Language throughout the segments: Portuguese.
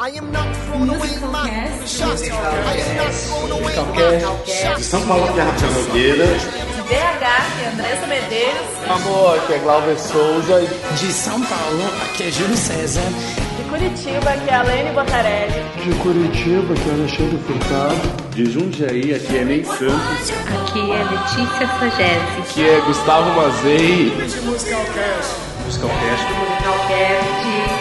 I am not thrown away my shot. I am not thrown away my De São Paulo, que é Rafael Nogueira. De BH, que é Andressa Medeiros. Amor, que é Glauber Souza. De São Paulo, aqui é Júlio César. De Curitiba, que é a Lene Botarelli. De Curitiba, que é Alexandre Furtado. De Jundiaí, aqui é Ney Santos. Aqui é Letícia Sagese. Aqui é Gustavo Mazei. Musicalcast. Musicalcast. Musicalcast.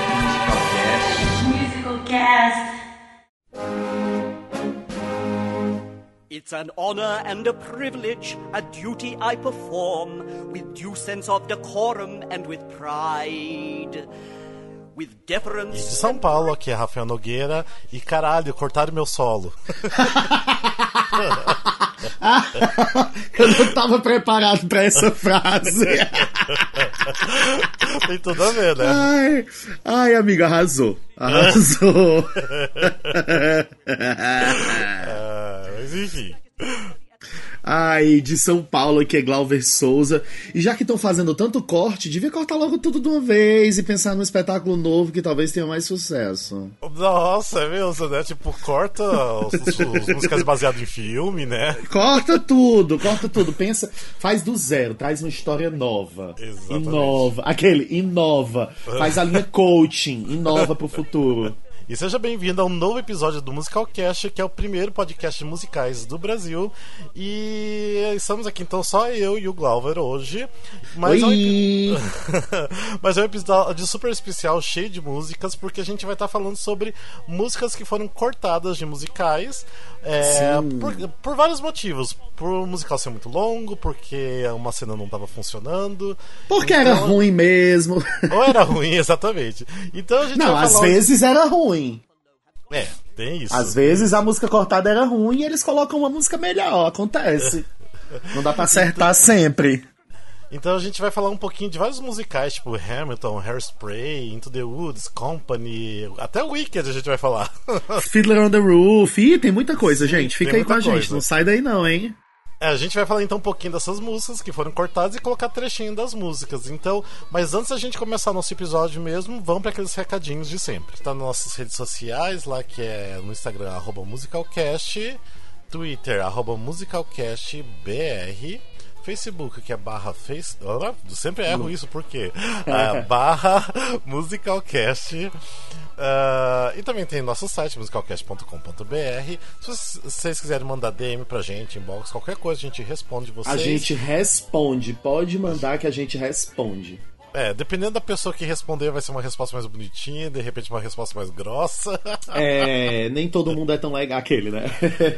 It's an honor and a privilege, a duty I perform with due sense of decorum and with pride. With E de. São Paulo, aqui é Rafael Nogueira. E caralho, cortaram meu solo. Eu não tava preparado pra essa frase. Tem tudo a ver, né? Ai, ai, amigo, arrasou. Arrasou. Ah, mas enfim. Ai, de São Paulo, aqui é Glauber Souza. E já que estão fazendo tanto corte, devia cortar logo tudo de uma vez e pensar num espetáculo novo que talvez tenha mais sucesso. Nossa, é mesmo, né? Tipo, corta os, os, os músicas baseadas em filme, né? Corta tudo, corta tudo. Pensa, faz do zero, traz uma história nova. Exatamente. Inova. Aquele, inova. Faz a linha coaching, inova pro futuro. E seja bem-vindo a um novo episódio do Musicalcast, que é o primeiro podcast de musicais do Brasil. E estamos aqui então só eu e o Glauber hoje. Mas é um Oi! Mas é um episódio super especial, cheio de músicas, porque a gente vai estar falando sobre músicas que foram cortadas de musicais é, por, por vários motivos. Por o musical ser muito longo, porque uma cena não estava funcionando. Porque era Então- ruim mesmo. Ou era ruim, exatamente. Então a gente Não, às falar. vezes era ruim. É, tem isso. Às vezes a música cortada era ruim e eles colocam uma música melhor. Acontece. Não dá pra acertar sempre. Então a gente vai falar um pouquinho de vários musicais, tipo Hamilton, Hairspray, Into the Woods, Company, até o Wicked a gente vai falar. Fiddler on the Roof. Ih, tem muita coisa, gente. Fica aí com a muita gente. coisa. Não sai daí não, hein? É, a gente vai falar então um pouquinho dessas músicas que foram cortadas e colocar trechinho das músicas. Então, mas antes da gente começar nosso eepisódio mesmo, vamos para aqueles recadinhos de sempre. Tá nas nossas redes sociais, lá que é no Instagram, arroba musicalcast, Twitter, arroba musicalcastbr, Facebook, que é barra face. Sempre erro isso, por quê? Ah, barra musicalcast. Ah, e também tem nosso site, musicalcast.com.br. Se vocês- vocês quiserem mandar DM pra gente, inbox, qualquer coisa, a gente responde vocês. A gente responde. Pode mandar que a gente responde. É, dependendo da pessoa que responder, vai ser uma resposta mais bonitinha, de repente uma resposta mais grossa. É, nem todo mundo é tão legal aquele, né?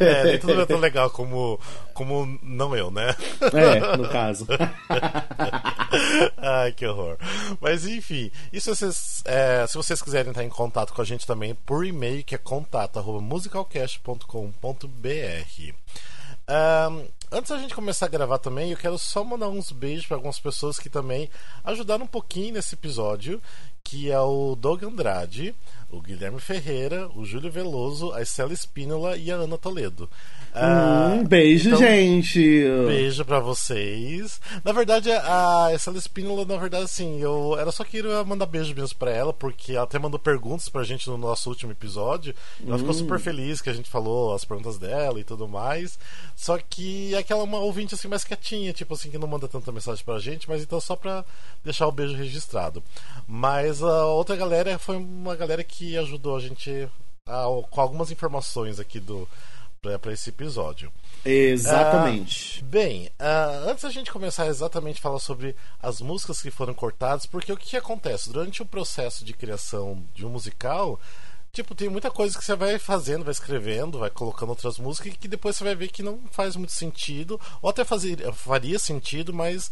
É, nem tudo é tão legal como, como não eu, né? É, no caso. Ai, que horror. Mas enfim, e se vocês, é, se vocês quiserem estar em contato com a gente também por e-mail, que é contato.musicalcast.com.br. Ahn, antes da gente começar a gravar também, eu quero só mandar uns beijos para algumas pessoas que também ajudaram um pouquinho nesse episódio, que é o Doug Andrade, o Guilherme Ferreira, o Júlio Veloso, a Estela Espínola e a Ana Toledo. Ah, Hum, beijo, então, gente. Beijo pra vocês. Na verdade, a Estela Espínola, na verdade, assim, eu era só queria mandar beijo mesmo pra ela, porque ela até mandou perguntas pra gente no nosso último episódio. Ela ficou super feliz que a gente falou as perguntas dela e tudo mais. Só que é aquela uma ouvinte assim mais quietinha, tipo assim, que não manda tanta mensagem pra gente, mas então só pra deixar o beijo registrado. Mas a outra galera foi uma galera que ajudou a gente a- com algumas informações aqui do para esse episódio. Exatamente. Bem, ah, antes da gente começar exatamente a falar sobre as músicas que foram cortadas, porque o que, que acontece? Durante o processo de criação de um musical, tipo, tem muita coisa que você vai fazendo, vai escrevendo, vai colocando outras músicas que depois você vai ver que não faz muito sentido, ou até fazer, faria sentido, mas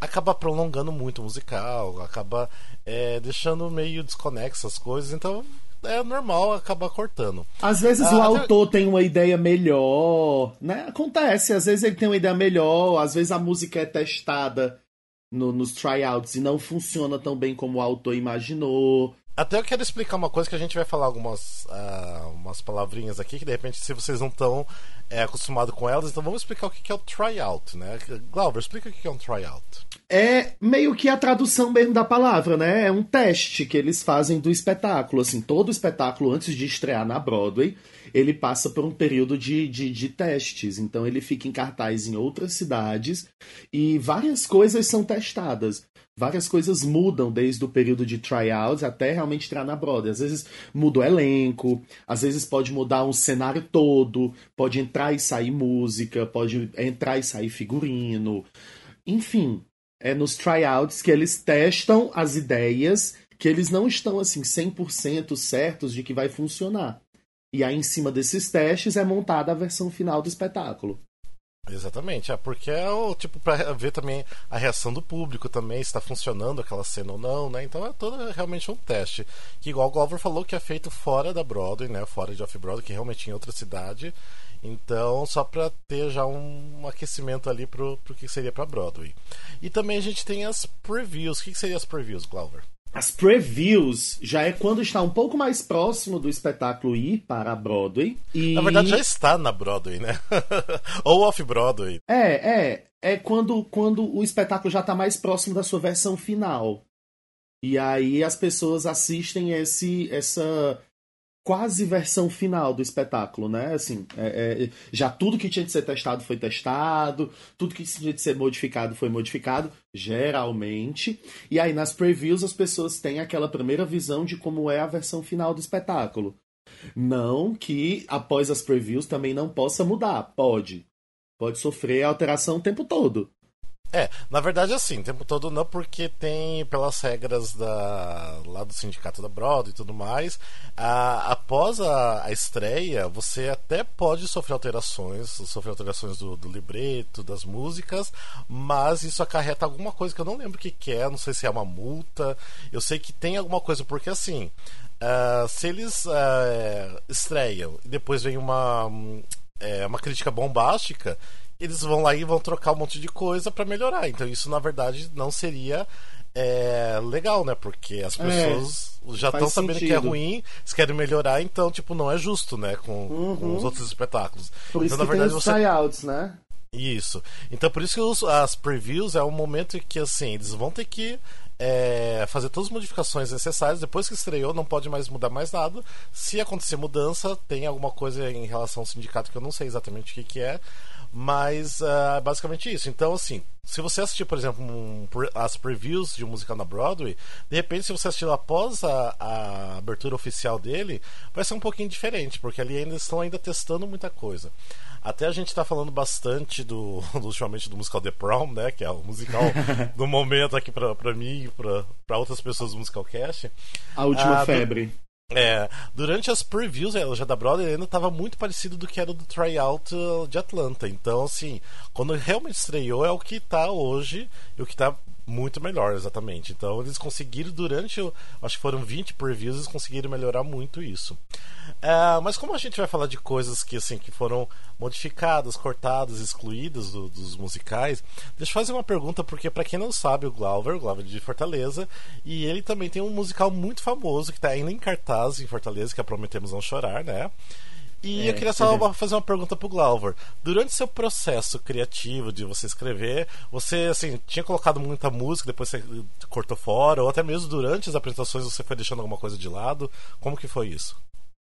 acaba prolongando muito o musical, acaba é, deixando meio desconexo as coisas, então é normal acabar cortando. Às vezes Ah, o autor tem uma ideia melhor, né? Acontece, às vezes ele tem uma ideia melhor, às vezes a música é testada no- nos tryouts e não funciona tão bem como o autor imaginou. Até eu quero explicar uma coisa que a gente vai falar algumas uh, umas palavrinhas aqui que de repente se vocês não estão é, acostumados com elas, então vamos explicar o que é o tryout, né? Glauber, explica o que é um tryout. É meio que a tradução mesmo da palavra, né? É um teste que eles fazem do espetáculo. Assim, todo espetáculo, antes de estrear na Broadway, ele passa por um período de, de, de testes. Então ele fica em cartaz em outras cidades e várias coisas são testadas várias coisas mudam desde o período de tryouts até realmente entrar na Broadway. Às vezes muda o elenco, às vezes pode mudar um cenário todo, pode entrar e sair música, pode entrar e sair figurino. Enfim, é nos tryouts que eles testam as ideias que eles não estão assim 100% certos de que vai funcionar. E aí, em cima desses testes, é montada a versão final do espetáculo. Exatamente, é porque é o tipo para ver também a reação do público também, se está funcionando aquela cena ou não, né? Então é todo realmente um teste. Que igual o Glover falou que é feito fora da Broadway, né? Fora de Off-Broadway, que realmente em outra cidade. Então, só para ter já um aquecimento ali pro, pro que seria para Broadway. E também a gente tem as previews. O que, que seria as previews, Glover? As previews já é quando está um pouco mais próximo do espetáculo ir para a Broadway. E... Na verdade, já está na Broadway, né? Ou off-Broadway. É, é. É quando, quando o espetáculo já está mais próximo da sua versão final. E aí as pessoas assistem esse, essa quase versão final do espetáculo, né? Assim, é, é, já tudo que tinha de ser testado foi testado, tudo que tinha de ser modificado foi modificado, geralmente. E aí nas previews as pessoas têm aquela primeira visão de como é a versão final do espetáculo. Não que após as previews também não possa mudar, pode. Pode sofrer alteração o tempo todo. É, na verdade, assim, o tempo todo não, porque tem, pelas regras da, lá do sindicato da Broadway e tudo mais, a, após a, a, estreia, você até pode sofrer alterações, sofrer alterações do, do, libreto, das músicas, mas isso acarreta alguma coisa que eu não lembro o que, que é, não sei se é uma multa, eu sei que tem alguma coisa, porque assim, uh, se eles uh, estreiam e depois vem uma, um, é, uma crítica bombástica eles vão lá e vão trocar um monte de coisa para melhorar. Então isso na verdade não seria é, legal, né? Porque as é, pessoas é, já estão sabendo que é ruim, se querem melhorar, então tipo não é justo, né? Com, uhum. com os outros espetáculos. Por isso então, na verdade tem os você tryouts, né? Isso. Então por isso que os, as previews é um momento que assim eles vão ter que é, fazer todas as modificações necessárias. Depois que estreou, não pode mais mudar mais nada. Se acontecer mudança, tem alguma coisa em relação ao sindicato que eu não sei exatamente o que, que é. Mas uh, basicamente isso. Então, assim, se você assistir, por exemplo, um, as previews de um musical na Broadway, de repente, se você assistir após a, a, abertura oficial dele, vai ser um pouquinho diferente, porque ali ainda estão ainda testando muita coisa. Até a gente está falando bastante do, ultimamente do musical The Prom, né? Que é o musical do momento aqui para mim e para outras pessoas do Musical Cast. A última ah, febre. É, durante as previews, ela já da Broadway ainda estava muito parecido do que era do tryout uh, de Atlanta. Então, assim, quando realmente estreou é o que está hoje e o que está muito melhor, exatamente. Então eles conseguiram durante, acho que foram 20 previews, eles conseguiram melhorar muito isso. É, mas como a gente vai falar de coisas que assim que foram modificadas, cortadas, excluídas do, dos musicais, deixa eu fazer uma pergunta porque para quem não sabe o Glauber, o Glauber de Fortaleza, e ele também tem um musical muito famoso que está ainda em cartaz em Fortaleza, que é Prometemos Não Chorar, né? E é, eu queria só fazer uma pergunta pro Glauber. Durante seu processo criativo de você escrever, você assim, tinha colocado muita música, depois você cortou fora, ou até mesmo durante as apresentações você foi deixando alguma coisa de lado? Como que foi isso?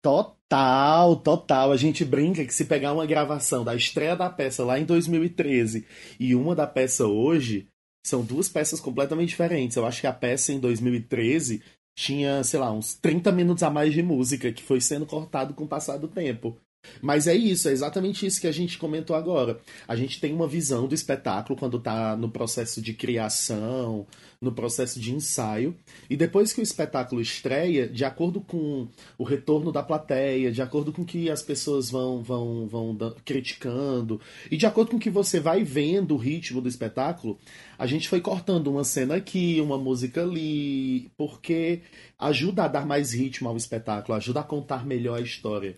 Total, total. A gente brinca que se pegar uma gravação da estreia da peça lá em 2013 e uma da peça hoje, são duas peças completamente diferentes. Eu acho que a peça em 2013 tinha, sei lá, uns 30 minutos a mais de música que foi sendo cortado com o passar do tempo. Mas é isso, é exatamente isso que a gente comentou agora. A gente tem uma visão do espetáculo quando está no processo de criação, no processo de ensaio, e depois que o espetáculo estreia, de acordo com o retorno da plateia, de acordo com que as pessoas vão, vão, vão criticando, e de acordo com que você vai vendo o ritmo do espetáculo, a gente foi cortando uma cena aqui, uma música ali, porque ajuda a dar mais ritmo ao espetáculo, ajuda a contar melhor a história.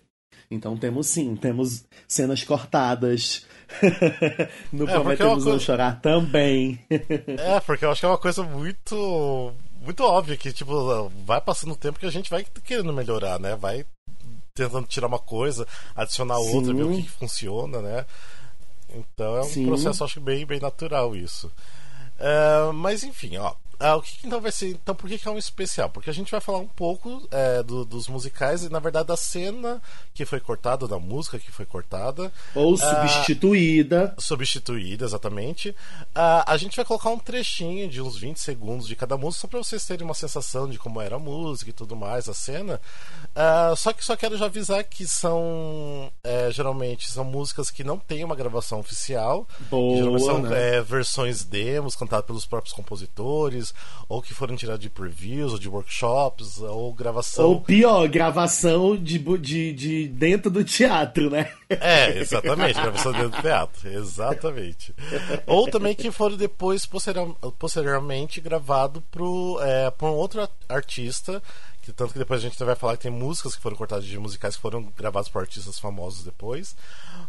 Então temos sim, temos cenas cortadas. no é, Prometemos Não Chorar também. é, porque eu acho que é uma coisa muito muito óbvio que, tipo, vai passando o tempo que a gente vai querendo melhorar, né? Vai tentando tirar uma coisa, adicionar Sim. outra, ver o que, que funciona, né? Então é um Sim. processo, acho bem, bem natural isso. É, mas enfim, ó. Ah, o que, que então vai ser? Então, por que, que é um especial? Porque a gente vai falar um pouco é, do- dos musicais e, na verdade, da cena que foi cortada, da música que foi cortada. Ou Ah, substituída. substituída, exatamente. Ah, a gente vai colocar um trechinho de uns 20 segundos de cada música, só para vocês terem uma sensação de como era a música e tudo mais, a cena. Ah, só que só quero já avisar que são. é, geralmente são músicas que não tem uma gravação oficial. Boa, geralmente são né? é, versões demos cantadas pelos próprios compositores, ou que foram tiradas de previews, ou de workshops, ou gravação. Ou pior, gravação de, de, de dentro do teatro, né? É, exatamente, gravação dentro do teatro, exatamente. Ou também que foram depois, posterior- posteriormente, gravado pro, é, por um outro artista, que tanto que depois a gente vai falar que tem músicas que foram cortadas de musicais que foram gravados por artistas famosos depois.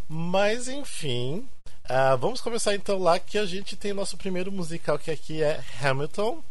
Mas enfim, ah, vamos começar então lá que a gente tem nosso primeiro musical que aqui é Hamilton.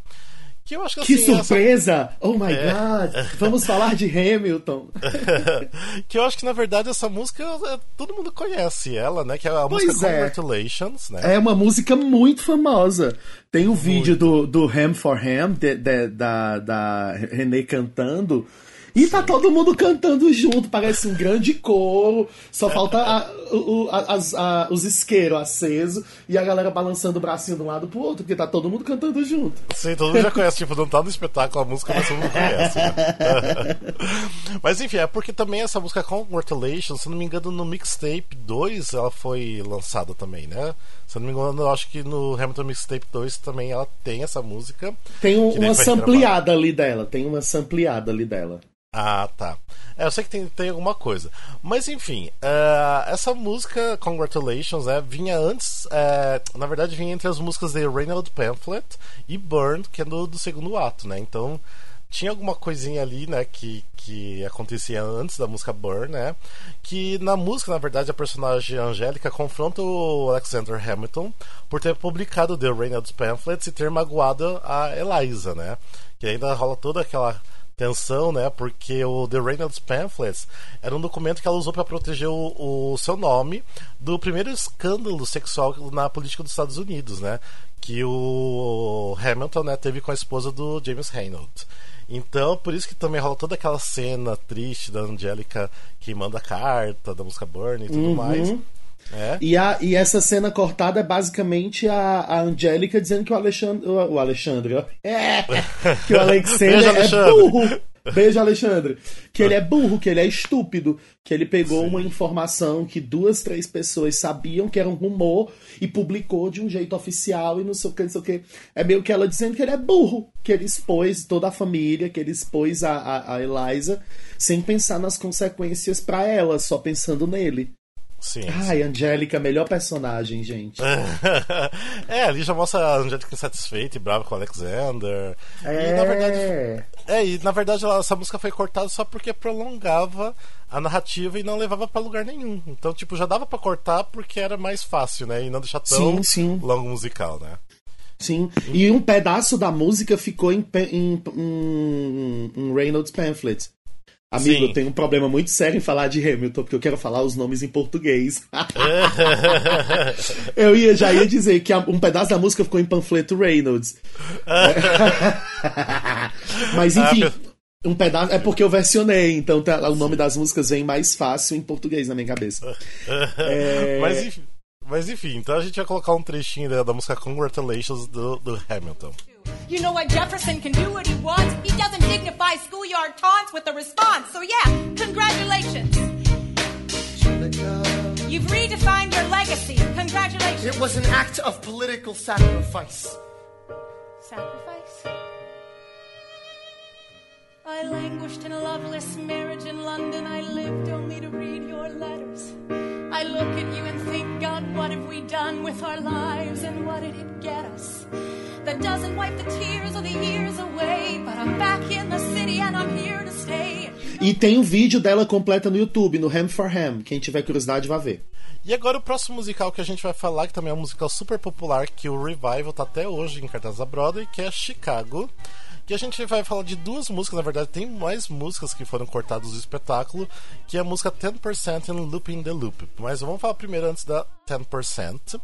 Que eu acho que, Que assim, essa- surpresa! Oh my É. god! Vamos falar de Hamilton. que eu acho que na verdade essa música é, todo mundo conhece ela, né? Que é a Pois música é. Congratulations, né? É uma música muito famosa. Tem o vídeo do, do Ham for Ham, de- de- da, da René cantando. E tá todo mundo cantando junto, parece um grande coro. Só falta a- o- a- a- os isqueiros acesos e a galera balançando o bracinho de um lado pro outro, porque tá todo mundo cantando junto. Sim, todo mundo já conhece, tipo, não tá no espetáculo a música, mas todo mundo conhece. né? mas enfim, é porque também essa música Congratulations, se não me engano, no Mixtape 2 ela foi lançada também, né? Se eu não me engano, eu acho que no Hamilton Mixtape 2 também ela tem essa música. Tem um- uma sampleada ali dela. Tem uma sampleada ali dela. Ah, tá. É, eu sei que tem, tem alguma coisa. Mas enfim, eh, essa música, Congratulations, é, vinha antes. eh, na verdade, vinha entre as músicas de Reynold Pamphlet e Burn, que é do, do segundo ato, né? Então tinha alguma coisinha ali, né, que, que acontecia antes da música Burn, né? Que na música, na verdade, a personagem Angélica confronta o Alexander Hamilton por ter publicado The Reynolds Pamphlets e ter magoado a Eliza, né? Que ainda rola toda aquela tensão, né? Porque o The Reynolds Pamphlets era um documento que ela usou para proteger o, o seu nome do primeiro escândalo sexual na política dos Estados Unidos, né? Que o Hamilton né, teve com a esposa do James Reynolds. Então, por isso que também rola toda aquela cena triste da Angélica queimando a carta, da música Burn e tudo Uhum. mais. É. E, a, e essa cena cortada é basicamente a, a Angélica dizendo que o Alexandre. O, o Alexandre, ó. É! Que o Alexander Beijo, é Alexandre. burro. Beijo, Alexandre. Que ele é burro, que ele é estúpido. Que ele pegou uma informação que duas, três pessoas sabiam que era um rumor e publicou de um jeito oficial e não sei o que, não sei o que. É meio que ela dizendo que ele é burro. Que ele expôs toda a família, que ele expôs a, a, a Eliza sem pensar nas consequências pra ela, só pensando nele. Sim. Ai, Angélica, melhor personagem, gente. é, ali já mostra a Angélica insatisfeita e brava com o Alexander. É. E na verdade. É, e na verdade ela- essa música foi cortada só porque prolongava a narrativa e não levava pra lugar nenhum. Então, tipo, já dava pra cortar porque era mais fácil, né? E não deixar tão Sim, sim. longo musical, né? Sim. E um pedaço da música ficou em, em, em Reynolds Pamphlet. Amigo, Sim. eu tenho um problema muito sério em falar de Hamilton, porque eu quero falar os nomes em português. eu ia, já ia dizer que um pedaço da música ficou em panfleto Reynolds. Mas enfim, um pedaço. É porque eu versionei, então tá- o nome das músicas vem mais fácil em português na minha cabeça. É, mas, enfim, mas enfim, então a gente vai colocar um trechinho da, da música Congratulations do, do Hamilton. You know what Jefferson can do what he wants? He doesn't dignify schoolyard taunts with a response. So yeah, congratulations. You've redefined your legacy. Congratulations. It was an act of political sacrifice. Sacrifice? I languished in a loveless marriage in London. I lived only to read your letters. I look at you and think, God, what have we done with our lives and what did it get us? That doesn't wipe the tears of the years away, but I'm back in the city and I'm here to stay. E tem um vídeo dela completa no YouTube, no Ham for Ham. Quem tiver curiosidade, vai ver. E agora o próximo musical que a gente vai falar, que também é um musical super popular, que o Revival tá até hoje em cartaz da Broadway, que é Chicago. Que a gente vai falar de duas músicas, na verdade tem mais músicas que foram cortadas do espetáculo, que é a música 10% e Looping the Loop. Mas vamos falar primeiro antes da 10%,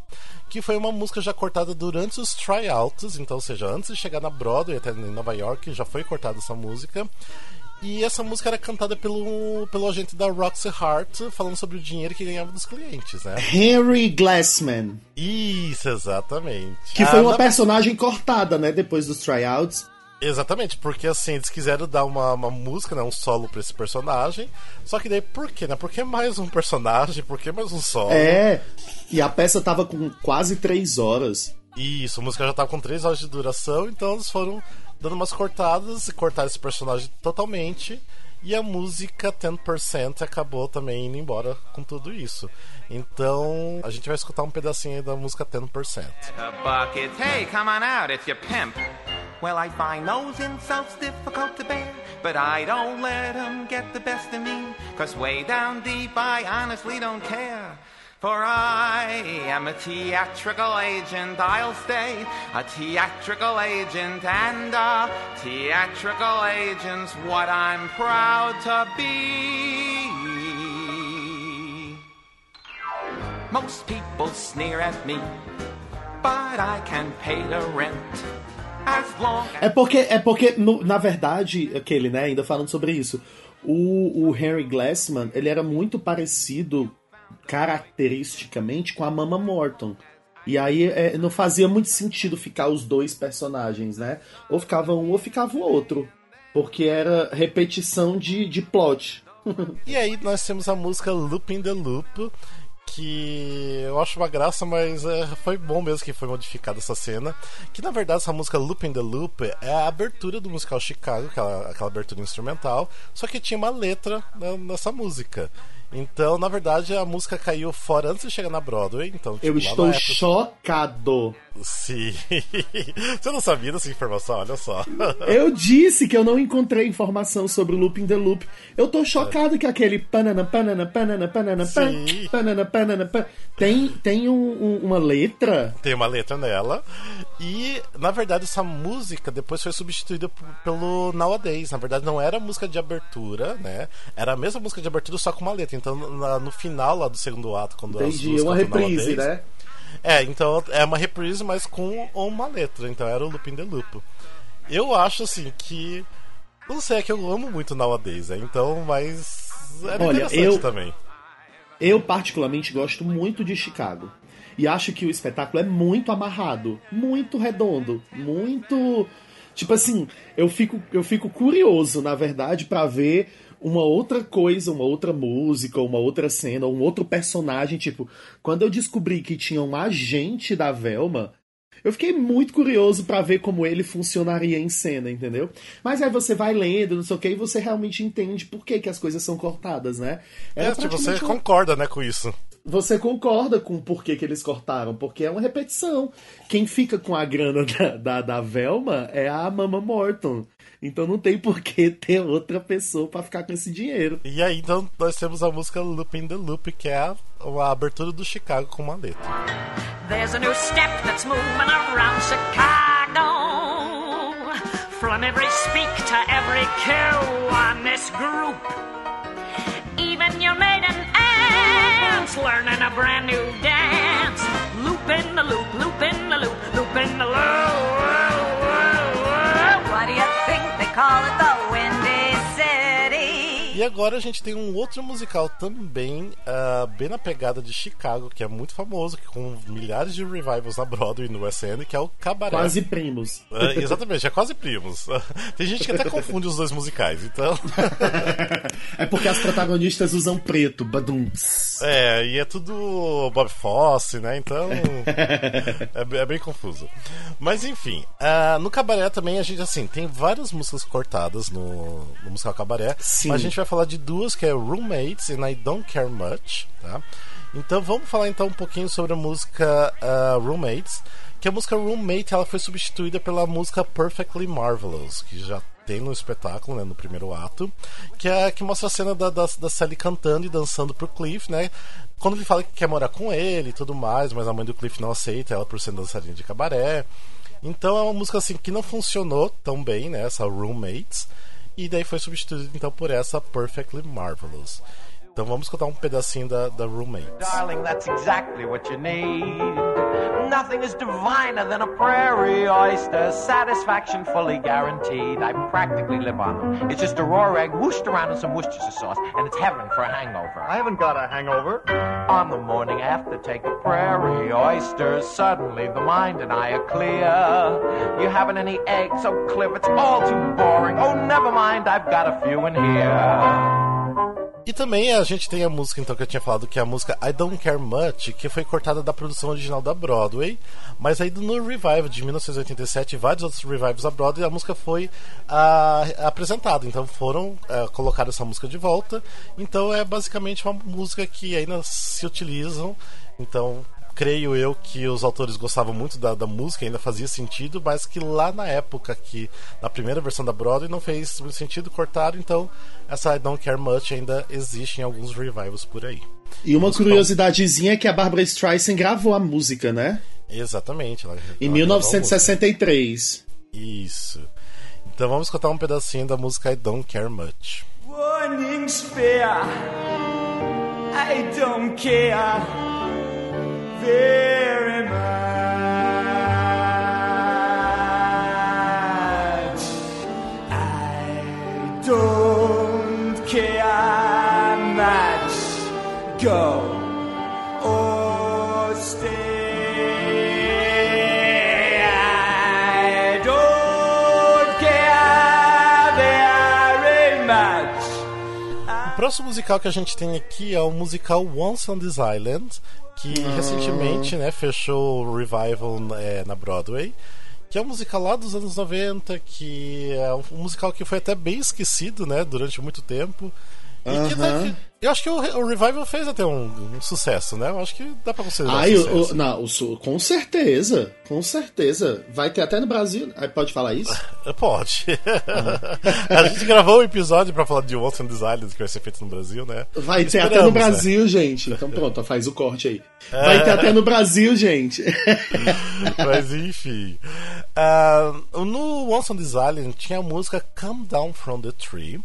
que foi uma música já cortada durante os tryouts, então, ou seja, antes de chegar na Broadway, até em Nova York, já foi cortada essa música. E essa música era cantada pelo, pelo agente da Roxy Hart, falando sobre o dinheiro que ganhava dos clientes, né? Henry Glassman. Isso, exatamente. Que foi Ah, uma na- personagem cortada, né? Depois dos tryouts. Exatamente, porque assim, eles quiseram dar uma, uma música, né, um solo pra esse personagem. Só que daí, por quê, né? Por que mais um personagem? Por que mais um solo? É. E a peça tava com quase três horas. Isso, a música já tava com 3 horas de duração, então eles foram dando umas cortadas e cortaram esse personagem totalmente. E a música 10% acabou também indo embora com tudo isso. Então a gente vai escutar um pedacinho aí da música 10%. buckets. Hey, come on out, it's your pimp. Well, I find those insults difficult to bear, but I don't let 'em get the best of me. Cause way down deep, I honestly don't care. For I am a theatrical agent, I'll stay a theatrical agent, and a theatrical agent's what I'm proud to be. Most people sneer at me, but I can pay the rent É porque, é porque no- na verdade, aquele, né, ainda falando sobre isso, o, o Henry Glassman, ele era muito parecido caracteristicamente com a Mama Morton. E aí é, não fazia muito sentido ficar os dois personagens, né? Ou ficava um ou ficava o outro. Porque era repetição de, de plot. E aí nós temos a música Looping the Loop, que eu acho uma graça, mas é, foi bom mesmo que foi modificada essa cena. Que na verdade essa música Looping the Loop é a abertura do musical Chicago, aquela, aquela abertura instrumental, só que tinha uma letra né, nessa música. Então, na verdade, a música caiu fora antes de chegar na Broadway. Então, Eu tipo, lá estou época- chocado. Sim. Você não sabia dessa informação? Olha só. Eu disse que eu não encontrei informação sobre o Looping the Loop. Eu tô chocado que aquele panana, panana, panana, panana, pan, panana, panana, pan, tem, tem um- um- uma letra. Tem uma letra nela. E, na verdade, essa música depois foi substituída pelo Nowadays. Na verdade, não era música de abertura, né? Era a mesma música de abertura, só com uma letra. Então, na- no final lá do segundo ato, quando as Entendi, duas uma cantam reprise, Nowadays- né? É, então é uma reprise, mas com uma letra. Então era o Looping the Loop. Eu acho, assim, que... Não sei, é que eu amo muito Nowadays, né? Então, mas... Era Olha, interessante eu- também. Eu, particularmente, gosto muito de Chicago. E acho que o espetáculo é muito amarrado, muito redondo, muito. Tipo assim, eu fico, eu fico curioso, na verdade, pra ver uma outra coisa, uma outra música, uma outra cena, um outro personagem. Tipo, quando eu descobri que tinha um agente da Velma, eu fiquei muito curioso pra ver como ele funcionaria em cena, entendeu? Mas aí você vai lendo, não sei o que, e você realmente entende por que, que as coisas são cortadas, né? É, tipo, você praticamente uma- concorda, né, com isso. você concorda com o porquê que eles cortaram, porque é uma repetição. Quem fica com a grana da, da, da Velma é a Mama Morton. Então não tem por que ter outra pessoa pra ficar com esse dinheiro. E aí, então, nós temos a música Looping the Loop, que é a, a abertura do Chicago com uma letra. There's a new step that's moving around Chicago. From every speak to every cue on this group. Even your maiden ants learning a brand new dance. Loop in the loop, loop in the loop, loop in the loop. Call it the? E agora a gente tem um outro musical também, ah, bem na pegada de Chicago, que é muito famoso, que com milhares de revivals na Broadway e no West End, que é o Cabaré. Quase primos. Ah, exatamente, é quase primos. Tem gente que até confunde os dois musicais, então. É porque as protagonistas usam preto, badums. É, e é tudo Bob Fosse, né? Então. é, é bem confuso. Mas enfim, ah, no cabaré também a gente, assim, tem várias músicas cortadas no, no musical cabaré. Sim. Mas a gente vai falar de duas que é Roommates and I Don't Care Much, tá? Então vamos falar então um pouquinho sobre a música ah, Roommates. Que a música Roommate ela foi substituída pela música Perfectly Marvelous, que já tem no espetáculo, né, no primeiro ato, que é que mostra a cena da, da, da Sally cantando e dançando pro Cliff, né? Quando ele fala que quer morar com ele e tudo mais, mas a mãe do Cliff não aceita ela por ser dançarina de cabaré. Então é uma música assim que não funcionou tão bem, né? Essa Roommates. E daí foi substituída então por essa Perfectly Marvelous. Então vamos escutar um pedacinho da, da Roommates. Darling, that's exactly what you need. Nothing is diviner than a prairie oyster. Satisfaction fully guaranteed. I practically live on them. It's just a raw egg whooshed around in some Worcestershire sauce, and it's heaven for a hangover. I haven't got a hangover. On the morning after, take a prairie oyster. Suddenly, the mind and I are clear. You haven't any eggs, so Cliff, it's all too boring. Oh, never mind, I've got a few in here. E também a gente tem a música, então, que eu tinha falado, que é a música I Don't Care Much, que foi cortada da produção original da Broadway, mas aí no Revival de 1987 e vários outros revivals da Broadway, a música foi ah, apresentada. Então foram ah, colocar essa música de volta. Então é basicamente uma música que ainda se utilizam. Então creio eu que os autores gostavam muito da, da, música, ainda fazia sentido, mas que lá na época que na primeira versão da Broadway não fez muito sentido, cortaram, então essa I Don't Care Much ainda existe em alguns revivals por aí. E uma curiosidadezinha é que a Barbara Streisand gravou a música, né? Exatamente. Ela, em ela 1963. Isso. Então vamos escutar um pedacinho da música I Don't Care Much. Warning spear, I don't care O próximo musical que a gente tem aqui é o musical Once on This Island, que ah. recentemente né, fechou o revival é, na Broadway. Que é um musical lá dos anos 90, que é um musical que foi até bem esquecido né, durante muito tempo. E uh -huh. que eu acho que o, o, Revival fez até um, um, sucesso, né? Eu acho que dá pra considerar Ai, sucesso. O, não, o, com certeza. Com certeza. Vai ter até no Brasil. Pode falar isso? Pode. a gente gravou um episódio pra falar de Once and Island, que vai ser feito no Brasil, né? Vai ter até no né? Brasil, né? gente. Então pronto, faz o corte aí. Vai ter até no Brasil, gente. Mas enfim. Uh, no This Island tinha a música Come Down From The Tree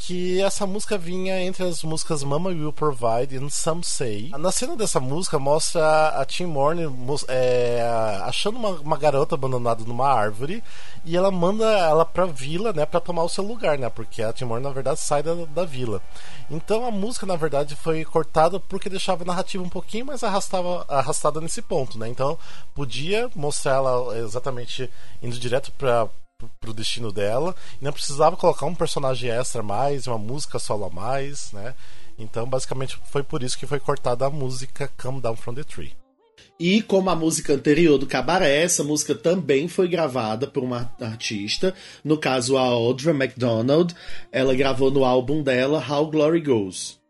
que essa música vinha entre as músicas Mama Will Provide e Some Say. Na cena dessa música mostra a Tim Morne é, achando uma, uma, garota abandonada numa árvore e ela manda ela pra vila, né, para tomar o seu lugar, né, porque a Tim Morne na verdade sai da, da vila. Então a música na verdade foi cortada porque deixava a narrativa um pouquinho mais arrastava, arrastada nesse ponto, né? Então podia mostrar ela exatamente indo direto para pro destino dela e não precisava colocar um personagem extra a mais, uma música solo a mais, né? Então, basicamente, foi por isso que foi cortada a música Come Down From The Tree. E como a música anterior do Cabaré, essa música também foi gravada por uma artista, no caso a Audra McDonald, ela gravou no álbum dela How Glory Goes.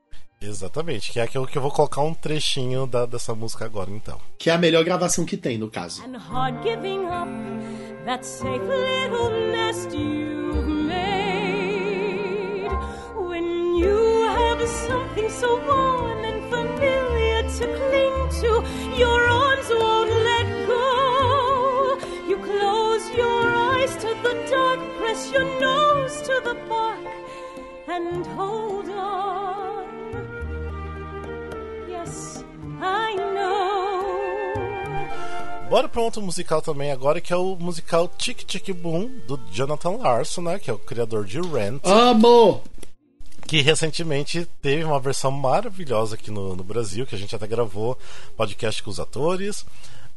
Exatamente, que é aquilo que eu vou colocar um trechinho da, dessa música agora, então. Que é a melhor gravação que tem, no caso. That safe little nest you've made. When you have something so warm and familiar to cling to, your arms won't let go. You close your eyes to the dark, press your nose to the bark, and hold on. Yes, I know. Bora para outro musical também agora, que é o musical Tic Tic Boom, do Jonathan Larson, né? Que é o criador de Rent. Amo! Que recentemente teve uma versão maravilhosa aqui no, no Brasil, que a gente até gravou podcast com os atores.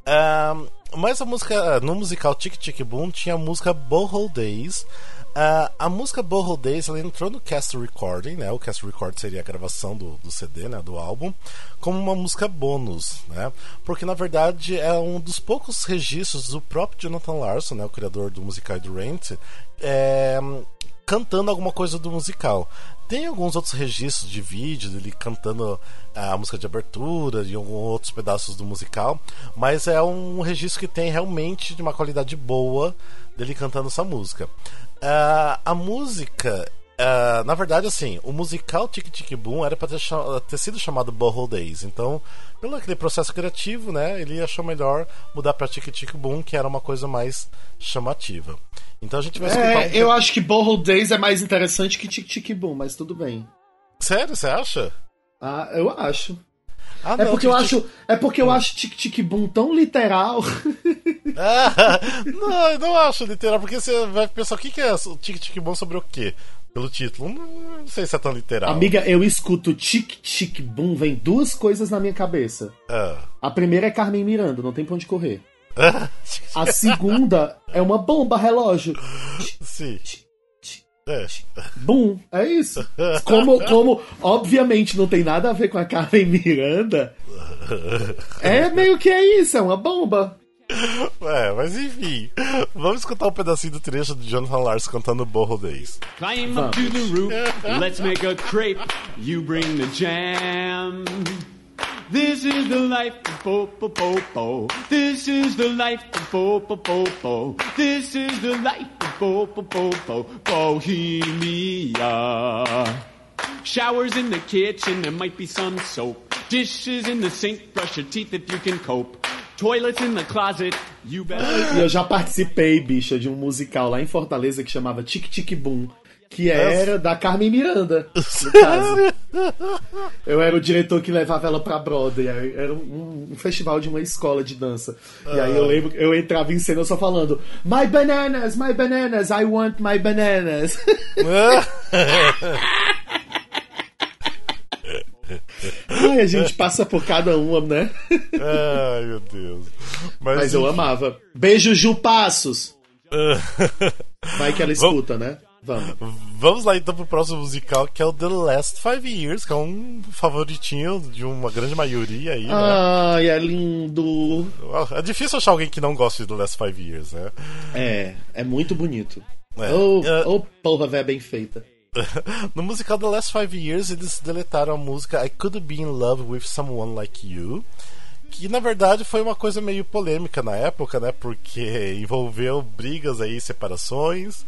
Um, mas a música, no musical Tic Tic Boom, tinha a música Boho Days, Uh, a música Boho Days ela entrou no cast recording, né? O cast recording seria a gravação do, do CD, né? Do álbum, como uma música bônus, né? Porque na verdade é um dos poucos registros do próprio Jonathan Larson, né? O criador do musical do Rent, é, cantando alguma coisa do musical. Tem alguns outros registros de vídeo dele cantando a música de abertura e alguns outros pedaços do musical, mas é um registro que tem realmente de uma qualidade boa dele cantando essa música. Uh, a música ah, na verdade, assim, o musical Tic Tic Boom era pra ter, ter sido chamado Boho Days. Então, pelo aquele processo criativo, né, ele achou melhor mudar pra Tic Tic Boom, que era uma coisa mais chamativa. Então a gente vai escutar. É, um- eu acho que Borrow Days é mais interessante que Tic Tic Boom, mas tudo bem. Sério, você acha? Ah, eu acho. Ah, é não, porque eu Tic acho, é porque eu acho Tic Tic Boom tão literal. Ah, não, eu não acho literal, porque você vai pensar o que, que é o Tic Tic Boom sobre o quê? Pelo título. Não, não sei se é tão literal. Amiga, eu escuto Tic Tic Boom, vem duas coisas na minha cabeça. Ah. A primeira é Carmen Miranda, não tem pra onde correr. A segunda é uma bomba relógio. Sim. É. Boom, é isso. Como, como, obviamente, não tem nada a ver com a Carmen Miranda, é meio que é isso, é uma bomba. É, mas enfim. Vamos escutar um pedacinho do trecho do Jonathan Lars cantando Borro Days. Climb up to the roof, let's make a crepe. You bring the jam. This is the life Bo Bo Bo Bo. This is the life Bo Bo Bo Bo. This is the life of Bo Bo Bo Bo. Bohemia. Showers in the kitchen, there might be some soap. Dishes in the sink, brush your teeth if you can cope. Toilets in the closet, you better. Eu já participei, bicha, de um musical lá em Fortaleza que chamava Tic Tic Boom, que era da Carmen Miranda, no caso. Eu era o diretor que levava ela pra Broadway. Era um, um festival de uma escola de dança. E aí eu lembro, eu entrava em cena só falando: My bananas, my bananas, I want my bananas. Ai, a gente passa por cada uma, né? Ai, meu Deus. Mas, Mas eu amava. Beijo, Ju Passos. Vai que ela escuta, né? Vamos. Vamos lá então pro próximo musical, que é o The Last Five Years, que é um favoritinho de uma grande maioria aí, né? Ai, é lindo. É difícil achar alguém que não goste The Last Five Years, né? É, é muito bonito. É. Ô, É. ô, porra, véia bem feita. No musical The Last Five Years, eles deletaram a música I Could Be in Love with Someone Like You. Que na verdade foi uma coisa meio polêmica na época, né? Porque envolveu brigas aí, separações.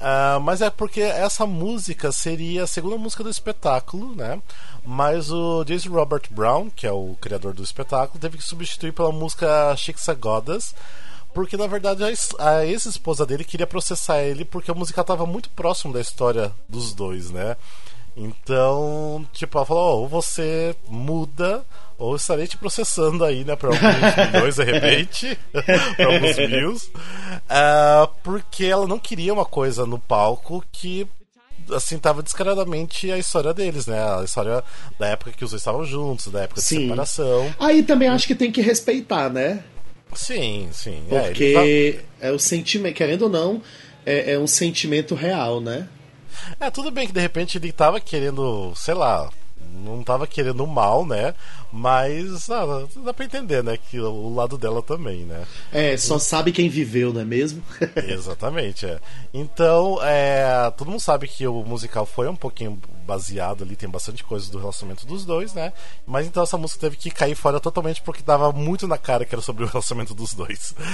Ah, mas é porque essa música seria a segunda música do espetáculo, né? Mas o Jason Robert Brown, que é o criador do espetáculo, teve que substituir pela música Shiksa Goddess, porque na verdade a es- a ex-esposa dele queria processar ele porque a música estava muito próximo da história dos dois, né? Então, tipo, ela falou: "Ó, ou você muda, ou estarei te processando aí, né, por alguns milhões de repente, por alguns mil. Ah, porque ela não queria uma coisa no palco que assim tava descaradamente a história deles, né? A história da época que os dois estavam juntos, da época de Sim. separação. Aí também acho que tem que respeitar, né? Sim, sim. É, Porque é, o sentimento, querendo ou não, é, é um sentimento real, né? tá- É, tudo bem que de repente ele tava querendo, sei lá, não tava querendo mal, né? Mas ah, dá pra entender, né? Que o lado dela também, né? É, só sabe quem viveu, não é mesmo? Exatamente, é. Então, é, todo mundo sabe que o musical foi um pouquinho baseado ali, tem bastante coisa do relacionamento dos dois, né? Mas então essa música teve que cair fora totalmente porque dava muito na cara que era sobre o relacionamento dos dois.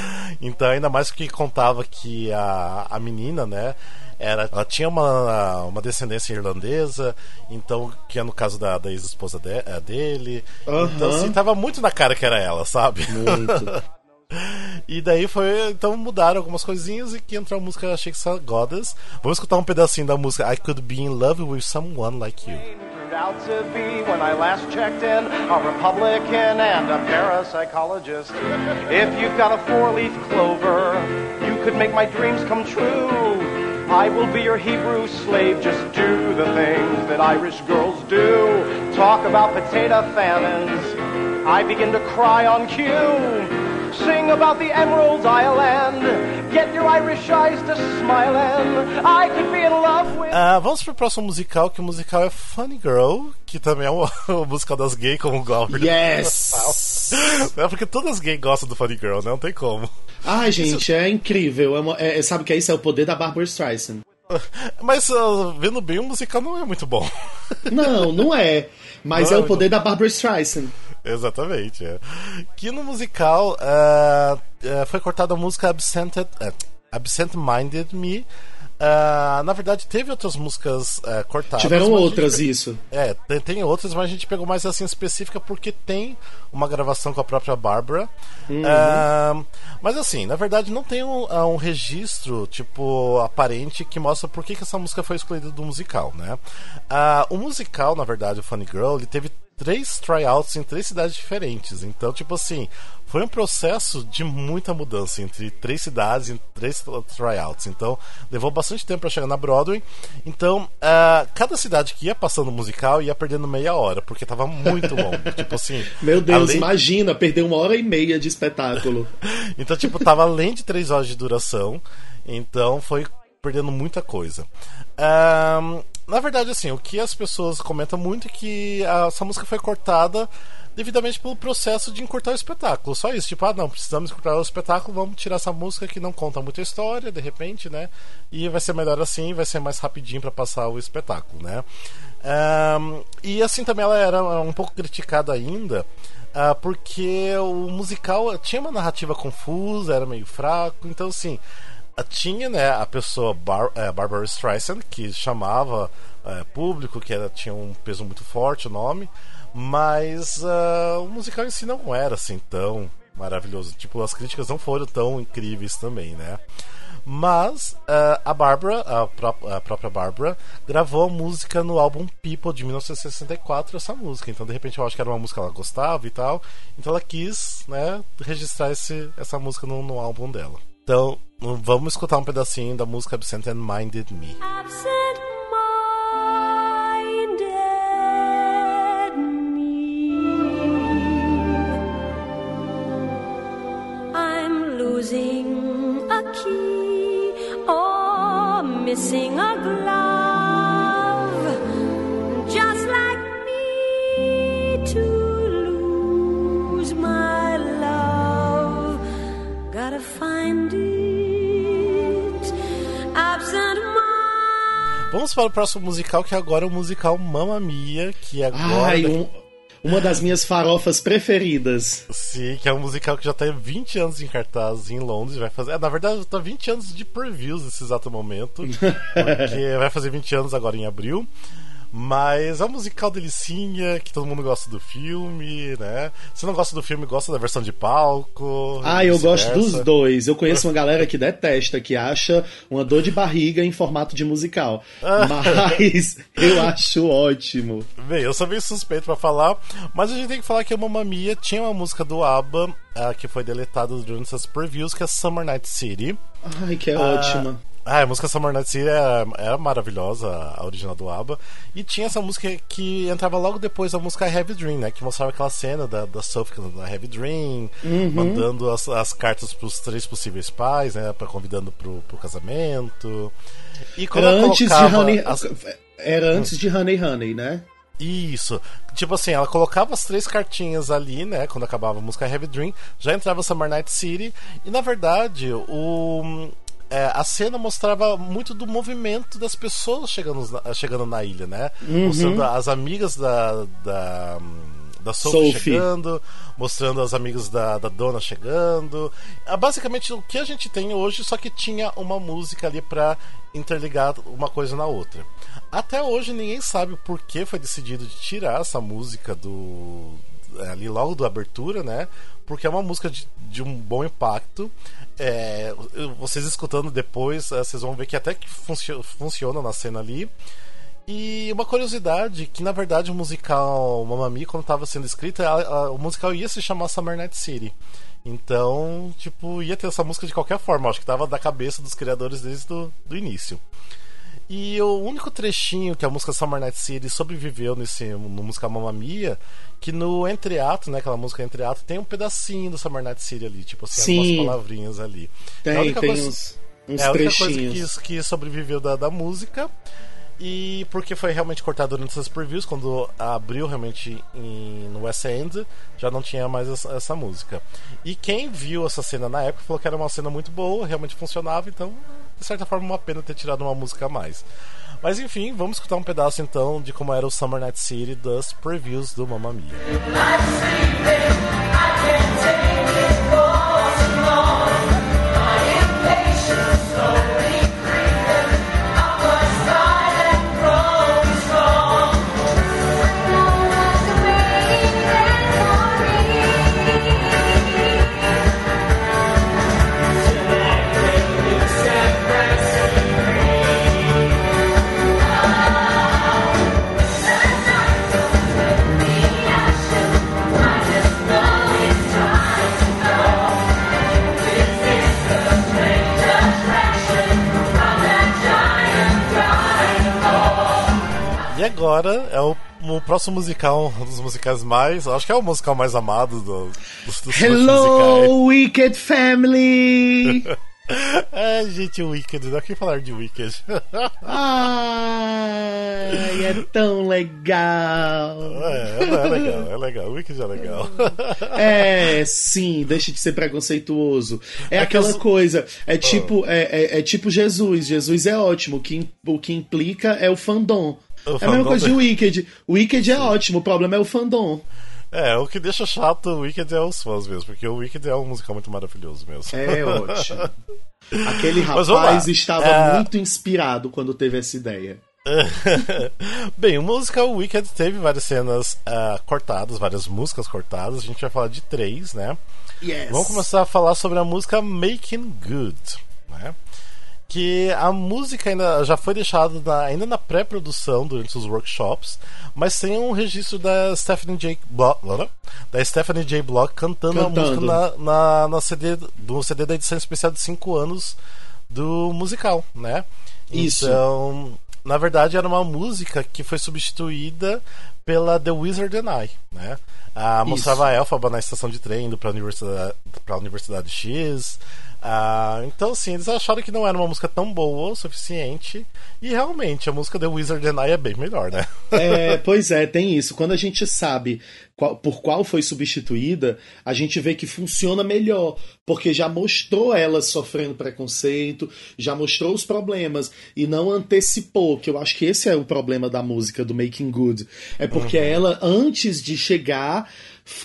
Então, ainda mais que contava que a, a menina, né? Era, ela tinha uma, uma descendência irlandesa, então, que é no caso da, da ex-esposa de- eh, dele. Aham. Então, assim, tava muito na cara que era ela, sabe? Muito. E daí foi. Então mudaram algumas coisinhas e que entrou a música Shakespeare Goddess. Vamos escutar um pedacinho da música I Could Be in Love with Someone Like You. out to be when I last checked in a Republican and a parapsychologist. If you've got a four-leaf clover, you could make my dreams come true. I will be your Hebrew slave, just do the things that Irish girls do. Talk about potato famines, I begin to cry on cue. Sing about the Emerald Island, get your Irish eyes to smiling. I could be in love with. Ah, vamos pro próximo musical, que o musical é Funny Girl, que também é o, o musical das gays, como o Glauber. Yes! É porque todas as gays gostam do Funny Girl, né? Não tem como. Ai, gente, é incrível. É uma- é- sabe que é isso? É o poder da Barbara Streisand. Mas ah, vendo bem, o musical não é muito bom. Não, não é. Mas Não é é o poder da Barbara Streisand. Exatamente, é. Que no musical ah, ah, foi cortada a música Absented, ah, Absent Minded Me, Ah, na verdade, teve outras músicas é, cortadas. Tiveram outras, gente- isso. É, tem, tem outras, mas a gente pegou mais assim específica porque tem uma gravação com a própria Bárbara. Uhum. Ah, mas assim, na verdade, não tem um, ah, um registro, tipo, aparente que mostra por que, que essa música foi escolhida do musical, né? O musical, na verdade, o Funny Girl, ele teve três tryouts em três cidades diferentes. Então, tipo assim, foi um processo de muita mudança entre três cidades e três tryouts. Então, levou bastante tempo para chegar na Broadway. Então, ah, cada cidade que ia passando o musical ia perdendo meia hora, porque tava muito longo. tipo assim. Meu Deus, além- imagina, perder uma hora e meia de espetáculo. então, tipo, tava além de três horas de duração. Então foi perdendo muita coisa. Ahn, na verdade, assim, o que as pessoas comentam muito é que a- essa música foi cortada devidamente pelo processo de encurtar o espetáculo. Só isso, tipo, ah, não, precisamos encurtar o espetáculo, vamos tirar essa música que não conta muita história, de repente, né? E vai ser melhor assim, vai ser mais rapidinho para passar o espetáculo, né? Ahn, e assim também ela era um pouco criticada ainda, ah, porque o musical tinha uma narrativa confusa, era meio fraco, então assim, tinha né, a pessoa Bar eh, Barbara Streisand, que chamava eh, público, que era, tinha um peso muito forte o nome, mas ah, o musical em si não era assim tão maravilhoso. Tipo, as críticas não foram tão incríveis também, né? Mas ah, a Barbara, a, pró- a própria Barbara, gravou a música no álbum People de 1964, essa música. Então, de repente, eu acho que era uma música que ela gostava e tal. Então, ela quis né, registrar esse, essa música no, no álbum dela. Então, vamos escutar um pedacinho da música Absent and Minded Me. I'm losing a key or missing a glove. Vamos para o próximo musical, que agora é o musical Mamma Mia, que agora... Ai, um- uma das minhas farofas preferidas. Sim, que é um musical que já tá há 20 anos em cartaz em Londres. Vai fazer. é, na verdade, tá 20 anos de previews nesse exato momento. porque vai fazer 20 anos agora em abril. Mas é um musical delicinha, que todo mundo gosta do filme, né? Se não gosta do filme, gosta da versão de palco. Ah, eu gosto dos dois. Eu conheço uma galera que detesta, que acha uma dor de barriga em formato de musical. Mas eu acho ótimo. Bem, eu sou bem suspeito pra falar, mas a gente tem que falar que a Mamma Mia tinha uma música do ABBA ah, que foi deletada durante essas previews, que é Summer Night City. Ai, que é Ah, ótima. Ah, a música Summer Night City era, era maravilhosa, a original do ABBA. E tinha essa música que entrava logo depois da música Heavy Dream, né? Que mostrava aquela cena da, da Sophie cantando Heavy Dream, Uhum. mandando as, as cartas pros três possíveis pais, né? Pra, convidando pro, pro casamento. E quando Era antes de Honey. as- Era antes de Honey Honey, né? isso. Tipo assim, ela colocava as três cartinhas ali, né? Quando acabava a música Heavy Dream, já entrava Summer Night City. E na verdade, o. é, a cena mostrava muito do movimento das pessoas chegando, na- chegando na ilha, né? Uhum. Mostrando as amigas da. da da Sophie, Sophie. chegando, mostrando as amigas da, da dona chegando. É basicamente o que a gente tem hoje, só que tinha uma música ali pra interligar uma coisa na outra. Até hoje ninguém sabe o porquê foi decidido de tirar essa música do ali logo da abertura, né? Porque é uma música de, de um bom impacto. É, vocês escutando depois, eh, vocês vão ver que até que funcio- funciona na cena ali. E uma curiosidade, que na verdade o musical Mamma Mia, quando estava sendo escrito, a- a- o musical ia se chamar Summer Night City. Então, tipo, ia ter essa música de qualquer forma. Acho que tava da cabeça dos criadores desde do, do início. E o único trechinho que a música Summer Night City sobreviveu nesse, no musical Mamma Mia, que no entreato, né, aquela música entreato, tem um pedacinho do Summer Night City ali, tipo assim, Sim. algumas palavrinhas ali. Tem, É a única tem coisa- uns, uns é a única trechinhos. coisa que, que sobreviveu da, da música. E porque foi realmente cortado durante essas previews, quando abriu realmente em, no West End, já não tinha mais essa, essa música. E quem viu essa cena na época falou que era uma cena muito boa, realmente funcionava, então, de certa forma, uma pena ter tirado uma música a mais. Mas enfim, vamos escutar um pedaço então de como era o Summer Night City das previews do Mamma Mia. Agora é o, o próximo musical, um dos musicais mais. Acho que é o musical mais amado do, dos, dos Hello, Wicked Family! É, gente, o Wicked, dá que falar de Wicked. Ai, é tão legal. É, é legal, é legal. O Wicked é legal. É, sim, deixa de ser preconceituoso. É, aquela coisa, é tipo, é, é, é tipo Jesus. Jesus é ótimo, o que, o que implica é o fandom. O é a mesma coisa de Wicked. O Wicked é ótimo, o problema é o fandom. É, o que deixa chato o Wicked é os fãs mesmo, porque o Wicked é um musical muito maravilhoso mesmo. É ótimo. Aquele rapaz estava É, muito inspirado quando teve essa ideia. Bem, o musical Wicked teve várias cenas ah, cortadas, várias músicas cortadas. A gente vai falar de três, né? Yes. Vamos começar a falar sobre a música Making Good, né? Que a música ainda já foi deixada na- ainda na pré-produção durante os workshops, mas tem um registro da Stephanie J. Block, da Stephanie J. Block cantando, a Cantando. música na, na, na CD, do CD da edição especial de 5 anos do musical, né? Isso. Então, na verdade, era uma música que foi substituída pela The Wizard and I, né? Ah, Isso. mostrava a Elphaba na estação de trem indo pra Universidade, pra Universidade X. Ah, então, assim, eles acharam que não era uma música tão boa o suficiente. E realmente, a música The Wizard and I é bem melhor, né? É, pois é, tem isso. Quando a gente sabe qual- por qual foi substituída, a gente vê que funciona melhor, porque já mostrou ela sofrendo preconceito, já mostrou os problemas e não antecipou, que eu acho que esse é o problema da música do Making Good. É porque Uhum. ela, antes de chegar,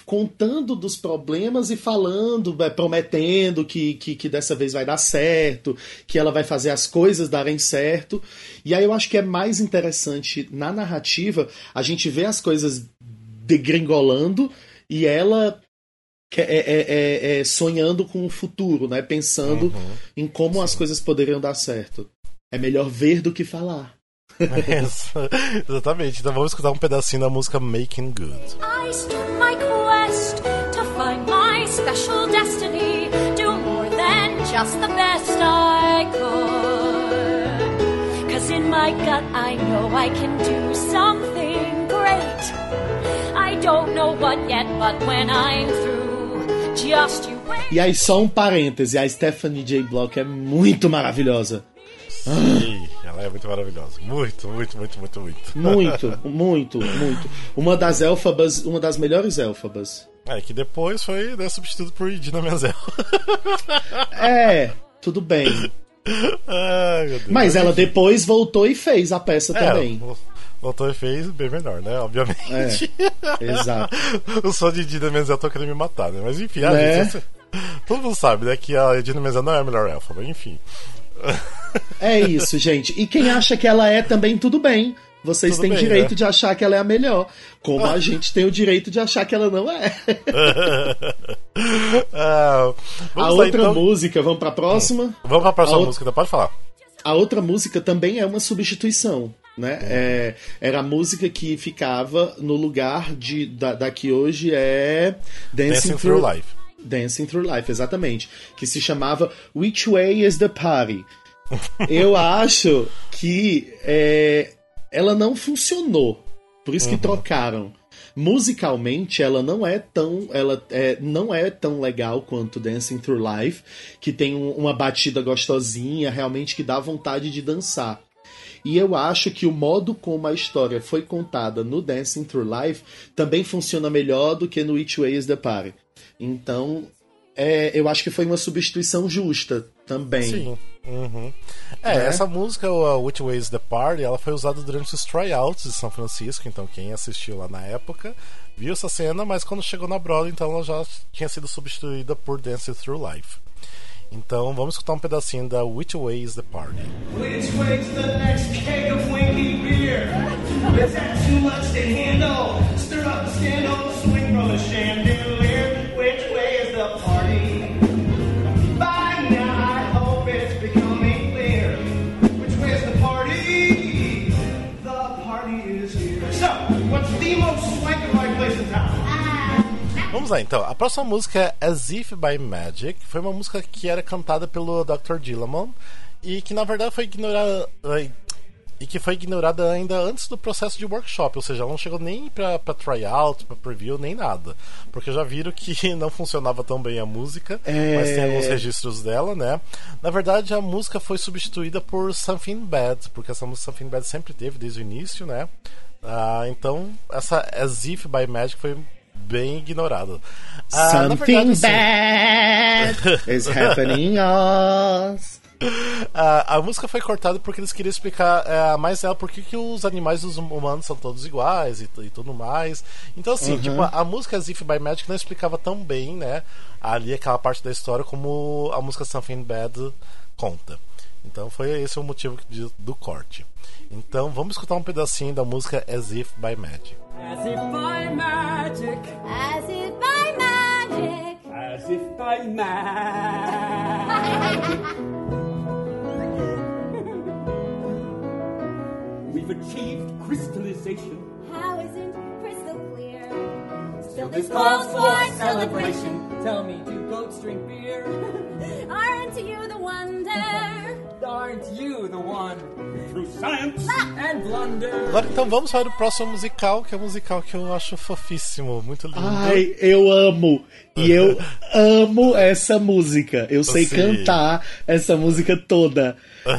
contando dos problemas e falando, é, prometendo que, que, que dessa vez vai dar certo, que ela vai fazer as coisas darem certo. E aí eu acho que é mais interessante na narrativa a gente ver as coisas degringolando e ela que- é, é- é- é sonhando com o futuro, né? Pensando Uhum. em como as coisas poderiam dar certo. É melhor ver do que falar. Exatamente. Então vamos escutar um pedacinho da música Making Good. I special destiny. Do more than just the best I could. Cause in my gut, I know I can do something great. I don't know what yet, but when I'm through, just you wait. E aí, só um parêntese: a Stephanie J. Block é muito maravilhosa. Sim, é muito maravilhosa. Muito, muito, muito, muito, muito. Muito, muito, muito. Uma das elfabas, uma das melhores elfabas. É, que depois foi né, substituído por Idina Menzel. É, tudo bem. Ai. Mas ela depois voltou e fez a peça É, também. Voltou e fez bem melhor, né? Obviamente. É, exato. o som de Idina Menzel tá querendo me matar, né? Mas enfim, a Né? gente, todo mundo sabe, né? Que a Idina Menzel não é a melhor elfa, mas enfim. É isso, gente. E quem acha que ela é também, tudo bem. Vocês Tudo têm bem, direito né? de achar que ela é a melhor. Como a gente tem o direito de achar que ela não é. Ah, a lá, outra então. música, vamos pra próxima? Vamos pra próxima A outra- música, então pode falar. A outra música também é uma substituição. Né? É, era a música que ficava no lugar de, da, da que hoje é Dancing, Dancing Through Life. Dancing Through Life, exatamente. Que se chamava Which Way is the Party? Eu acho que é, ela não funcionou. Por isso que trocaram. Musicalmente, ela não é tão, ela é, não é tão legal quanto Dancing Through Life, que tem um- uma batida gostosinha, realmente que dá vontade de dançar. E eu acho que o modo como a história foi contada no Dancing Through Life também funciona melhor do que no Which Way is the Party. Então, é, eu acho que foi uma substituição justa também. Sim. Uhum. É, Né? essa música, o Which Way is the Party, ela foi usada durante os tryouts de São Francisco, então quem assistiu lá na época viu essa cena, mas quando chegou na Broadway, então ela já tinha sido substituída por Dance Through Life. Então vamos escutar um pedacinho da Which Way is the Party. Which way's the next keg of winky beer? Is that too much to handle? Vamos lá então. A próxima música é As If by Magic. Foi uma música que era cantada pelo Dr. Dillamon e que na verdade foi ignorada, e que foi ignorada ainda antes do processo de workshop, ou seja, ela não chegou nem pra, pra tryout, pra preview, nem nada. Porque já viram que não funcionava tão bem a música, É. mas tem alguns registros dela, né? Na verdade, a música foi substituída por Something Bad, porque essa música Something Bad sempre teve desde o início, né? Ah, então, essa As If by Magic foi bem ignorada. Ah, Something verdade, bad is happening us. A, a música foi cortada porque eles queriam explicar é, mais ela por que os animais e os humanos são todos iguais e, e tudo mais. Então, assim, Uhum. tipo, a, a música As If by Magic não explicava tão bem, né? Ali aquela parte da história como a música Something Bad conta. Então foi esse o motivo de- do corte. Então vamos escutar um pedacinho da música As If by Magic. As if by magic. As if by magic. As if by magic. We've achieved crystallization. How isn't crystal clear? Still this calls for celebration. Tell me, do goats drink beer? Aren't you the wonder? Aren't you the one? Through science and blunder. Agora então vamos para o próximo musical, que é um musical que eu acho fofíssimo, muito lindo. Ai, eu amo. E eu amo essa música. Eu sei Sim. cantar essa música toda.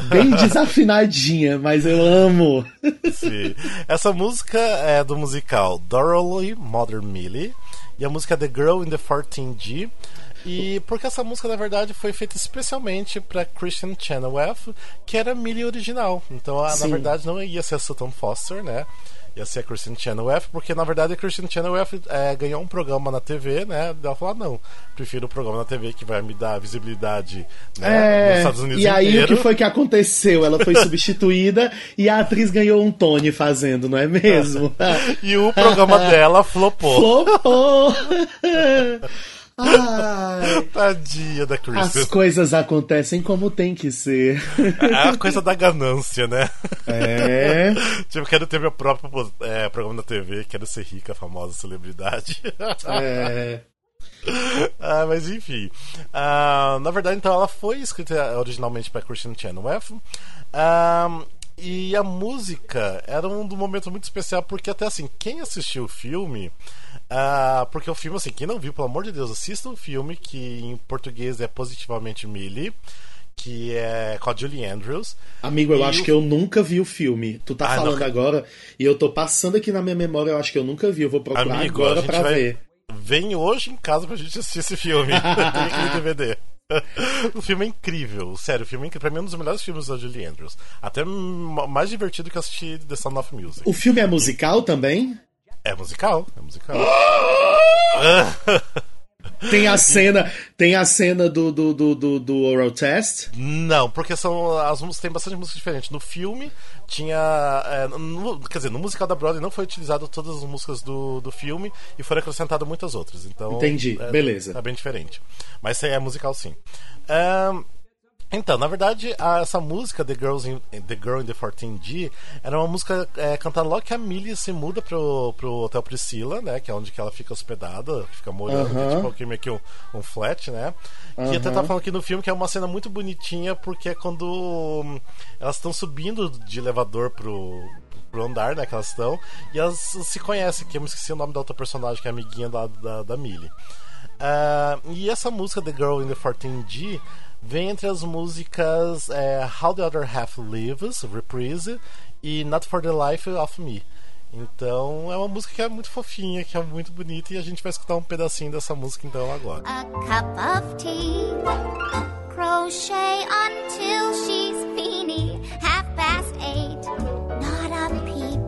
Bem desafinadinha, mas eu amo. Sim. Essa música é do musical Dorothy Mother Millie e a música é The Girl in the 14G. E porque essa música na verdade foi feita especialmente para Christian Chenoweth, que era a Millie original. Então, a- na verdade, não ia ser a Sutton Foster, né? Ia ser a Christian Chenoweth, porque na verdade a Christian Chenoweth é, ganhou um programa na TV, né? Ela falou: ah, não, prefiro o programa na TV que vai me dar visibilidade né, nos É, Estados Unidos e aí inteiro. o que foi que aconteceu? Ela foi substituída e a atriz ganhou um Tony fazendo, não é mesmo? E o programa dela flopou. Flopou! Ai, Tadinha da Christian. as coisas acontecem como tem que ser. É a coisa da ganância, né? É. tipo, quero ter meu próprio é, programa na TV, quero ser rica, famosa, celebridade. É. Ah, mas enfim. Ah, na verdade, então, ela foi escrita originalmente para Christian Chenoweth. Ah, e a música era um do momento muito especial, porque até assim, quem assistiu o filme. Ah, porque o filme, assim, quem não viu, pelo amor de Deus, assista o filme, que em português é Positivamente Millie, que é com a Julie Andrews. Amigo, eu E acho o- que eu nunca vi o filme. Tu tá Ah, não. falando agora e eu tô passando aqui na minha memória, eu acho que eu nunca vi. Eu vou procurar Amigo, agora pra vai- ver. Vem hoje em casa pra gente assistir esse filme. Tem aquele DVD. O filme é incrível, sério, o filme é incrível. Pra mim é um dos melhores filmes da Julie Andrews. Até mais divertido que assistir The Sound of Music. O filme é musical também? É musical, é musical. Tem a cena, tem a cena do, do, do, do, do oral test? Não, porque são as músicas tem bastante músicas diferentes. No filme tinha, é, no- quer dizer, no musical da Broadway não foi utilizado todas as músicas do, do filme e foram acrescentadas muitas outras. Então, Entendi, é, beleza. É bem diferente. Mas é musical sim. Ahn, então, na verdade, a- essa música The, Girls in, The Girl in the 14G era uma música é, cantada logo que a Millie se muda pro, pro Hotel Priscila, né? Que é onde que ela fica hospedada, fica morando, que é tipo aqui, meio que um, um flat, né? Que Aham. até tá falando aqui no filme que é uma cena muito bonitinha, porque é quando hum, elas estão subindo de elevador pro, pro andar, né? Que elas estão, e elas se conhecem, que eu me esqueci o nome da outra personagem, que é amiguinha da, da, da Millie. Ah, e essa música The Girl in the 14G vem entre as músicas é, How the Other Half Lives, Reprise, e Not for the Life of Me. Então é uma música que é muito fofinha, que é muito bonita, e a gente vai escutar um pedacinho dessa música então agora. A cup of tea. Crochet until she's feeny. Half past eight. Not a peep.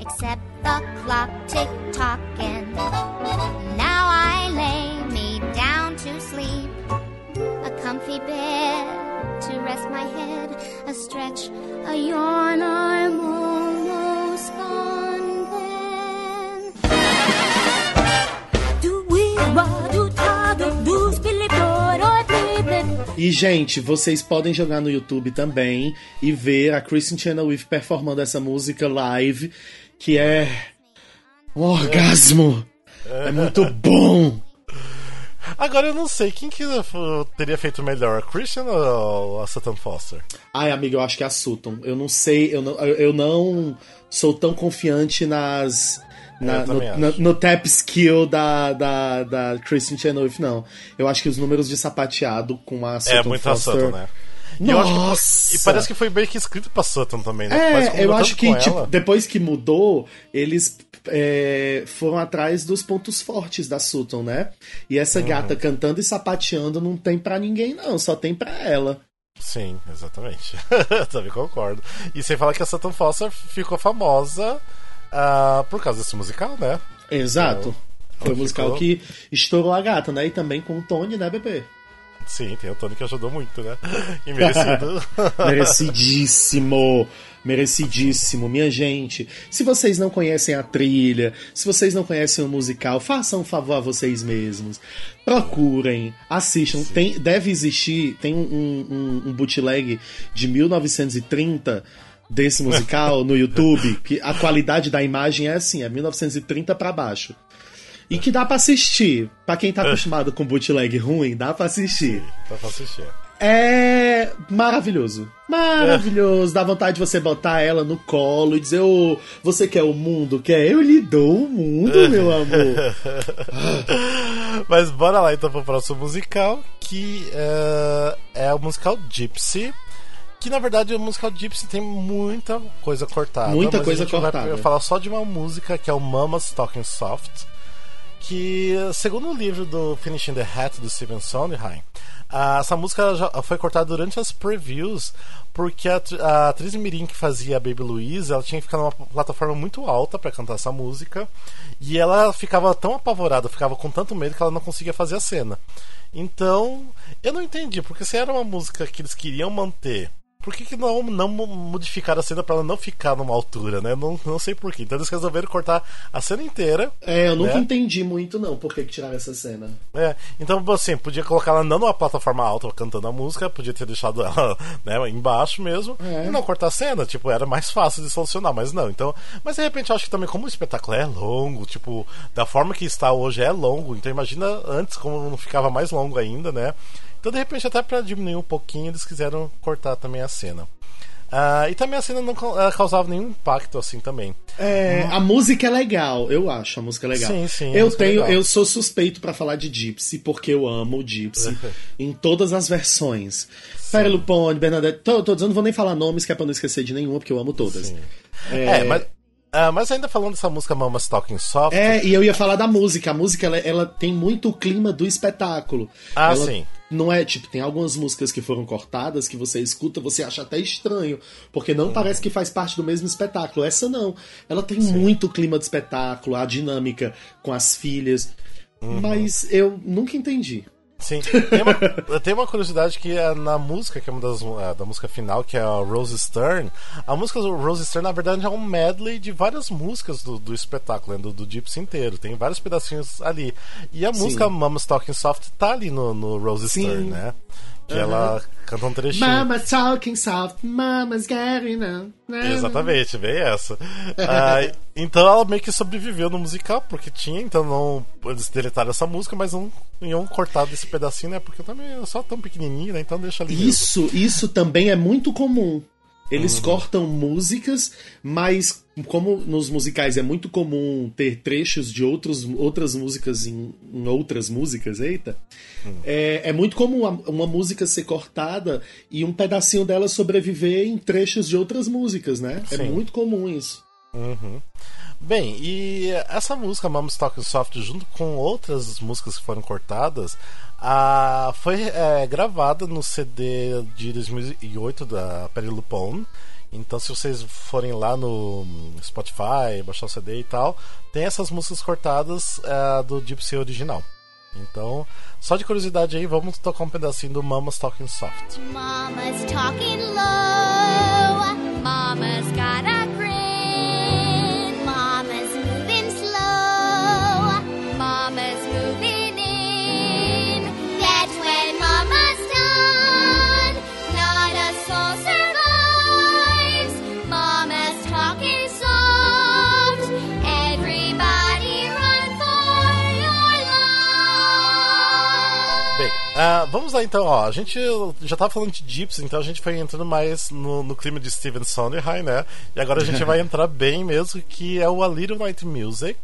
Except the clock tick tocking. Now I lay me down comfy bed to rest my head. A stretch, a yawn. I'm almost gone then. Do we E, gente, vocês podem jogar no YouTube também e ver a Kristen Chenoweth performando essa música live, que é um orgasmo. É muito bom. Agora eu não sei, quem que uh, teria feito melhor, a Christian ou a Sutton Foster? Ai, amigo, eu acho que é a Sutton. Eu não sei, eu não, eu não sou tão confiante nas. na- no, na- no tap skill da, da, da Christian Chenoweth, não. Eu acho que os números de sapateado com a Sutton É muito a Foster... Sutton, né? E acho que- Nossa! e parece que foi bem que escrito pra Sutton também, né? É, eu acho que, tipo, depois que mudou, eles é, foram atrás dos pontos fortes da Sutton, né? E essa Uhum. gata cantando e sapateando não tem pra ninguém, não, só tem pra ela. Sim, exatamente. Também concordo. E sem falar que a Sutton Foster ficou famosa ah, por causa desse musical, né? Exato. Foi o ficou- musical que estourou a gata, né? E também com o Tony, né, bebê? Sim, tem o Tony que ajudou muito, né? E merecido. Merecidíssimo. Merecidíssimo, minha gente. Se vocês não conhecem a trilha, se vocês não conhecem o musical, façam um favor a vocês mesmos. Procurem, assistam. Tem, deve existir, tem um, um, um bootleg de 1930 desse musical no YouTube, que a qualidade da imagem é assim, é 1930 pra baixo. E que dá pra assistir. Pra quem tá acostumado com bootleg ruim, dá pra assistir. Dá pra assistir. É maravilhoso. Maravilhoso. Dá vontade de você botar ela no colo e dizer: Ô, você quer o mundo? Quer? Eu lhe dou o mundo, meu amor. Mas bora lá então pro próximo musical, que eh, é o musical Gypsy. Que na verdade o musical Gypsy tem muita coisa cortada. Muita coisa cortada. Vai falar só de uma música que é o Mama's Talking Soft. Que, segundo o livro do Finishing the Hat do Steven Sondheim, ah, essa música foi cortada durante as previews porque a, a atriz Mirim que fazia a Baby Louise ela tinha que ficar numa plataforma muito alta para cantar essa música e ela ficava tão apavorada, ficava com tanto medo que ela não conseguia fazer a cena. Então, eu não entendi, porque se era uma música que eles queriam manter, por que, que não, não mo- modificaram a cena para ela não ficar numa altura, né? Não, não sei porquê. Então eles resolveram cortar a cena inteira. É, eu nunca né? entendi muito, não, por que, que tiraram essa cena. É, então assim, podia colocar ela não numa plataforma alta cantando a música, podia ter deixado ela né, embaixo mesmo É. e não cortar a cena, tipo, era mais fácil de solucionar, mas não. Então, mas de repente eu acho que também como o espetáculo é longo, tipo, da forma que está hoje é longo, então imagina antes como não ficava mais longo ainda, né? Então de repente até para diminuir um pouquinho eles quiseram cortar também a cena. Ah, e também a cena não causava nenhum impacto assim também. É, a música é legal, eu acho a música legal. Sim, sim, Eu é tenho, eu sou suspeito pra falar de Gypsy porque eu amo o Gypsy em todas as versões. Perry Lupone, Bernadette, todos, eu não vou nem falar nomes que é pra não esquecer de nenhuma porque eu amo todas. É, mas, ah, mas ainda falando dessa música Mama's Talking Soft. É, e eu ia falar da música. A música, ela, ela tem muito o clima do espetáculo. Ah, Ela sim. Não é, tipo, tem algumas músicas que foram cortadas que você escuta, você acha até estranho, porque não parece que faz parte do mesmo espetáculo. Essa não. Ela tem muito o clima do espetáculo, a dinâmica com as filhas. Mas eu nunca entendi. Sim, tem uma, tem uma curiosidade que é na música, que é uma das é, da música final, que é a Rose Stern. A música do Rose Stern, na verdade, é um medley de várias músicas do, do espetáculo, né, do, do Gypsy inteiro. Tem vários pedacinhos ali. E a Sim. música Mama's Talking Soft tá ali no, no Rose Sim. Stern, né? Que Aham. ela canta um trechinho. Mama's talking soft, mama's getting up. Exatamente, bem essa. Ah, então ela meio que sobreviveu no musical, porque tinha, então não. Eles deletaram essa música, mas não iam cortar desse pedacinho, né? Porque também é só tão pequenininho, né? Então deixa ali. mesmo. Isso, isso também é muito comum. Eles Uhum. cortam músicas, mas como nos musicais é muito comum ter trechos de outros, outras músicas em, em outras músicas, eita, Hum. é, é muito comum uma música ser cortada e um pedacinho dela sobreviver em trechos de outras músicas, né? É Sim. muito comum isso. Uhum. Bem, e essa música Mama's Talking Soft, junto com outras músicas que foram cortadas, ah, foi é, gravada no CD de 2008 da Perry Lupone. Então, se vocês forem lá no Spotify, baixar o CD e tal, tem essas músicas cortadas ah, do Gypsy original. Então, só de curiosidade aí, vamos tocar um pedacinho do Mama's Talking Soft. Mama's talking low. Ah, vamos lá então, ó. A gente já tava falando de Gypsy, então a gente foi entrando mais no, no clima de Steven Sondheim, né? E agora a gente vai entrar bem mesmo, que é o A Little Night Music,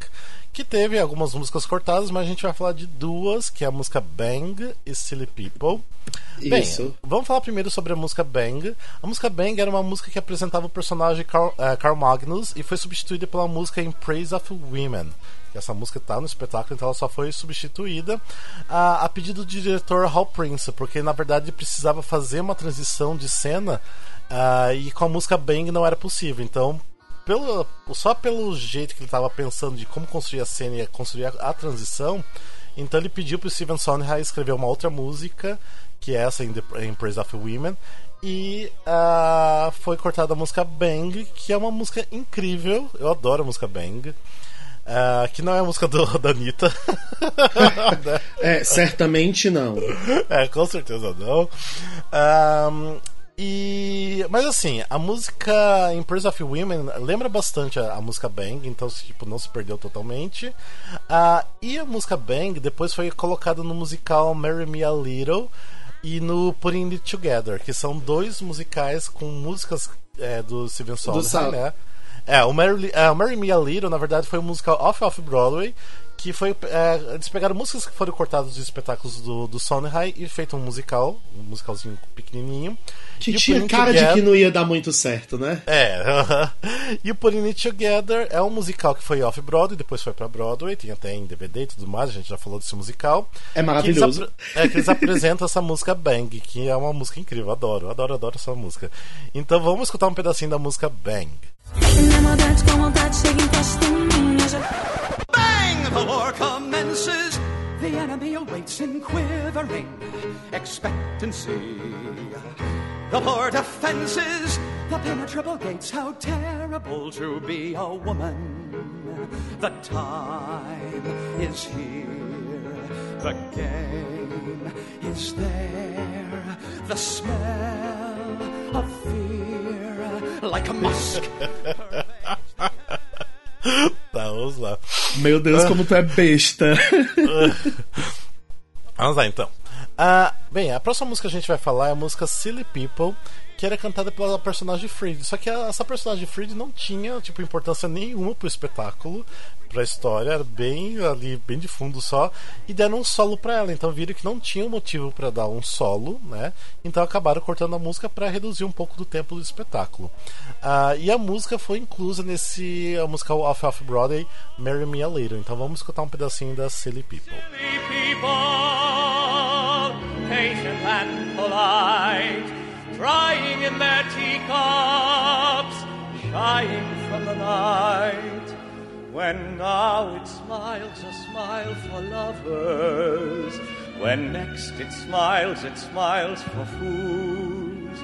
que teve algumas músicas cortadas, mas a gente vai falar de duas, que é a música Bang e Silly People. Bem, Isso. vamos falar primeiro sobre a música Bang. A música Bang era uma música que apresentava o personagem Carl, eh, Carl Magnus e foi substituída pela música In Praise of Women. Essa música está no espetáculo, então ela só foi substituída a, a pedido do diretor Hal Prince, porque na verdade precisava fazer uma transição de cena ah, e com a música Bang não era possível. Então, pelo, só pelo jeito que ele estava pensando de como construir a cena e construir a, a transição, então ele pediu para o Steven Sondheim escrever uma outra música, que é essa, In, The, In Praise of Women, e ah, foi cortada a música Bang, que é uma música incrível, eu adoro a música Bang. ah, que não é a música do, da Anitta. É, certamente não. É, com certeza não. Ahn, e, mas assim, a música Praise of Women lembra bastante a, a música Bang, então tipo, não se perdeu totalmente. Ah, e a música Bang depois foi colocada no musical Marry Me a Little e no Putting It Together, que são dois musicais com músicas é, do Steven Sondheim, né? É, o Marry, é, o Marry Me a Little, na verdade, foi um musical off-off Broadway, que foi. é, eles pegaram músicas que foram cortadas dos espetáculos do, do Sondheim e feito um musical, um musicalzinho pequenininho. Que E o tinha cara de Together- que não ia dar muito certo, né? é, e o Putting It Together é um musical que foi off-Broadway, depois foi pra Broadway, tem até em DVD e tudo mais, a gente já falou desse musical. É maravilhoso. Que é que eles apresentam essa música Bang, que é uma música incrível, adoro, adoro, adoro essa música. Então vamos escutar um pedacinho da música Bang. Na maldade com vontade chega em mim. eu já- Bang! The war commences. The enemy awaits in quivering expectancy. The poor defenses, the penetrable gates. How terrible to be a woman. The time is here. The game is there. The smell of fear, like a musk. Tá, vamos lá. Meu Deus, como tu é besta. Vamos lá então. Ah, bem, a próxima música que a gente vai falar é a música Silly People, que era cantada pela personagem Freed. Só que essa personagem Freed não tinha tipo importância nenhuma pro espetáculo, pra história, era bem ali, bem de fundo só, e deram um solo pra ela. Então viram que não tinha motivo pra dar um solo, né? Então acabaram cortando a música pra reduzir um pouco do tempo do espetáculo. Ah, e a música foi inclusa nesse a música Off Off Broadway, Marry Me a Little. Então vamos escutar um pedacinho da Silly People. people, patient and polite, drying in their teacups, shying from the night. When now it smiles a smile for lovers, when next it smiles, it smiles for fools.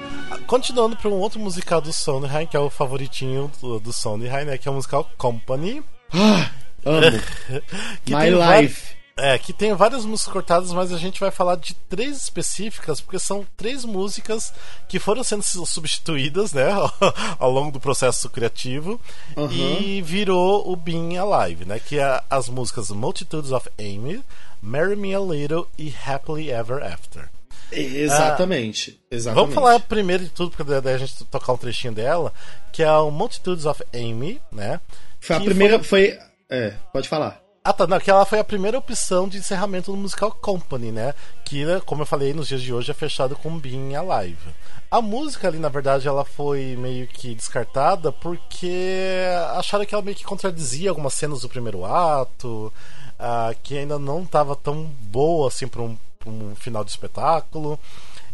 Continuando para um outro musical do Sondheim, que é o favoritinho do, do Sondheim, né? Que é o musical Company. Ah, amo. My life. É, que tem várias músicas cortadas, mas a gente vai falar de três específicas, porque são três músicas que foram sendo su- substituídas, né, ao longo do processo criativo, Uhum. e virou o Being Alive, né, que é as músicas Multitudes of Amy, Marry Me a Little e Happily Ever After. Exatamente. Ah, exatamente. Vamos falar primeiro de tudo, porque daí a gente tocar um trechinho dela, que é o Multitudes of Amy, né? Foi a primeira. Foi. É, pode falar. Ah, tá. Não, que ela foi a primeira opção de encerramento do musical Company, né? Que, né, como eu falei, nos dias de hoje é fechado com Being Alive. A música ali, na verdade, ela foi meio que descartada porque acharam que ela meio que contradizia algumas cenas do primeiro ato, ah, que ainda não estava tão boa assim para um, um final de espetáculo.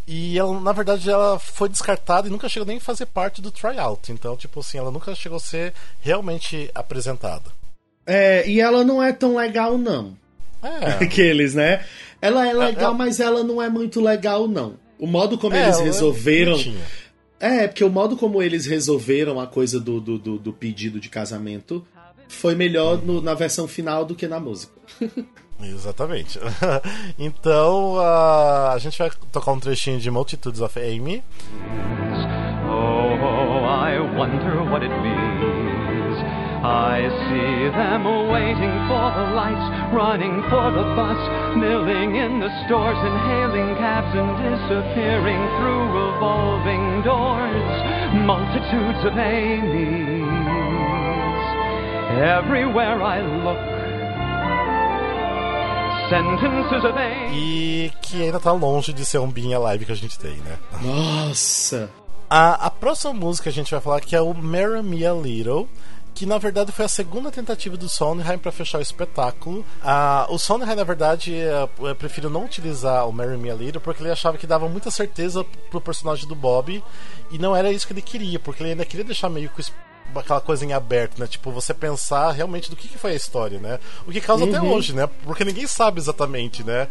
E ela, na verdade, ela foi descartada e nunca chegou nem a fazer parte do tryout. Então, tipo assim, ela nunca chegou a ser realmente apresentada. É, e ela não é tão legal, não. É. Aqueles, né? Ela é legal, é- mas ela não é muito legal, não. O modo como É, eles é resolveram. É, porque o modo como eles resolveram a coisa do, do, do- do pedido de casamento foi melhor no- na versão final do que na música. Exatamente. então ah, a gente vai tocar um trechinho de Multitudes of Amy. Oh, I wonder what it means I see them waiting for the lights, running for the bus, milling in the stores, inhaling cabs and disappearing through revolving doors. Multitudes of Amy's. Everywhere I look, sentences of Amy. E que ainda tá longe de ser um Being Alive que a gente tem, né? Nossa! A, a próxima música que a gente vai falar que é o Marry Me a Little. Que na verdade foi a segunda tentativa do Sondheim para fechar o espetáculo. Ah, o Sondheim, na verdade, eh, eh, preferiu não utilizar o Marry Me a Little porque ele achava que dava muita certeza pro personagem do Bob e não era isso que ele queria, porque ele ainda queria deixar meio que aquela coisa em aberto, né? Tipo, você pensar realmente do que, que foi a história, né? O que causa até Uhum. hoje, né? Porque ninguém sabe exatamente, né?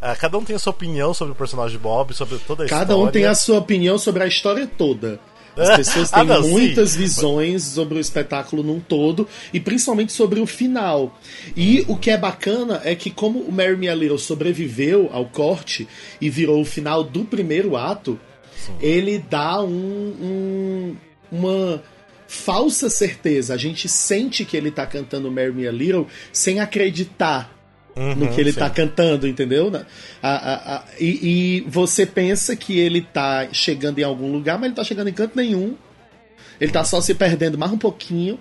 Ah, cada um tem a sua opinião sobre o personagem Bob, sobre toda a Cada história. um tem a sua opinião sobre a história toda. As pessoas Ah, têm não, sim. muitas visões sobre o espetáculo num todo e principalmente sobre o final. E o que é bacana é que como o Mary Me a Little sobreviveu ao corte e virou o final do primeiro ato, ele dá um, um- uma falsa certeza. A gente sente que ele tá cantando Mary Me a Little sem acreditar no que ele sim. tá cantando, entendeu? A- a- a- e, e você pensa que ele tá chegando em algum lugar, mas ele tá chegando em canto nenhum. Ele tá só se perdendo mais um pouquinho.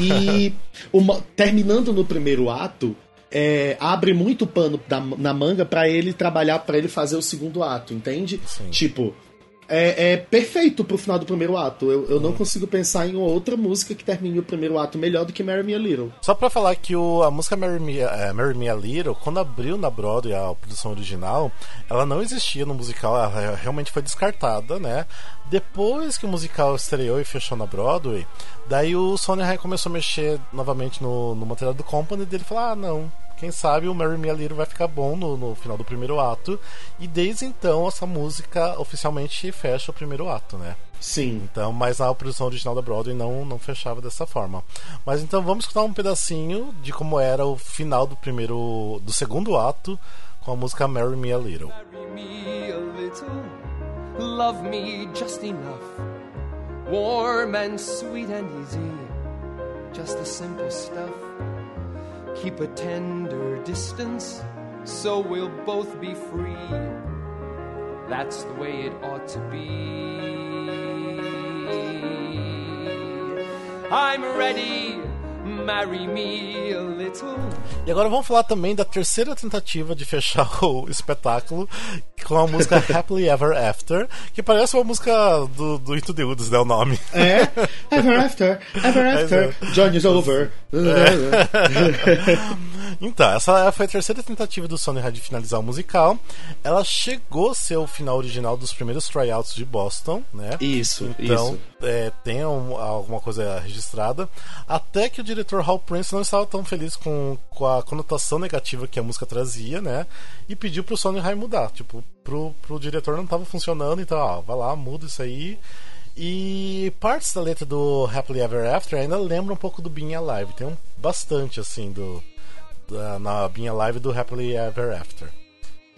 E uma- terminando no primeiro ato, é, abre muito pano da- na manga pra ele trabalhar, pra ele fazer o segundo ato, entende? Tipo, é, é perfeito pro final do primeiro ato. Eu, eu não consigo pensar em outra música que termine o primeiro ato melhor do que Marry Me a Little. Só pra falar que o, a música Marry Me, é, Marry Me a Little, quando abriu na Broadway a produção original, ela não existia no musical, ela realmente foi descartada, né? Depois que o musical estreou e fechou na Broadway, daí o Sondheim começou a mexer novamente no, no material do Company dele falou: ah, não. Quem sabe o Marry Me a Little vai ficar bom no, no final do primeiro ato. E desde então essa música oficialmente fecha o primeiro ato, né? Sim. Então, mas a produção original da Broadway não, não fechava dessa forma. Mas então vamos escutar um pedacinho de como era o final do primeiro. do segundo ato com a música Marry Me a Little. me a little, love me just enough, warm and sweet and easy, just the simple stuff. Keep a tender distance, so we'll both be free. That's the way it ought to be. I'm ready, marry me a little. E agora vamos falar também da terceira tentativa de fechar o espetáculo com a música Happily Ever After, que parece uma música do, do Into the Woods, né? O nome. É? Ever after, ever after, Johnny is over. Então, essa foi a terceira tentativa do Sondheim de finalizar o musical. Ela chegou a ser o final original dos primeiros tryouts de Boston, né? Isso, então, isso. é, tem um- alguma coisa registrada. Até que o diretor Hal Prince não estava tão feliz com, com a conotação negativa que a música trazia, né? E pediu pro Sondheim mudar. Tipo, pro, pro diretor não estava funcionando, então, ó, vai lá, muda isso aí. E partes da letra do Happily Ever After ainda lembram um pouco do Being Alive. Tem um, bastante, assim, do, na Being Alive do Happily Ever After.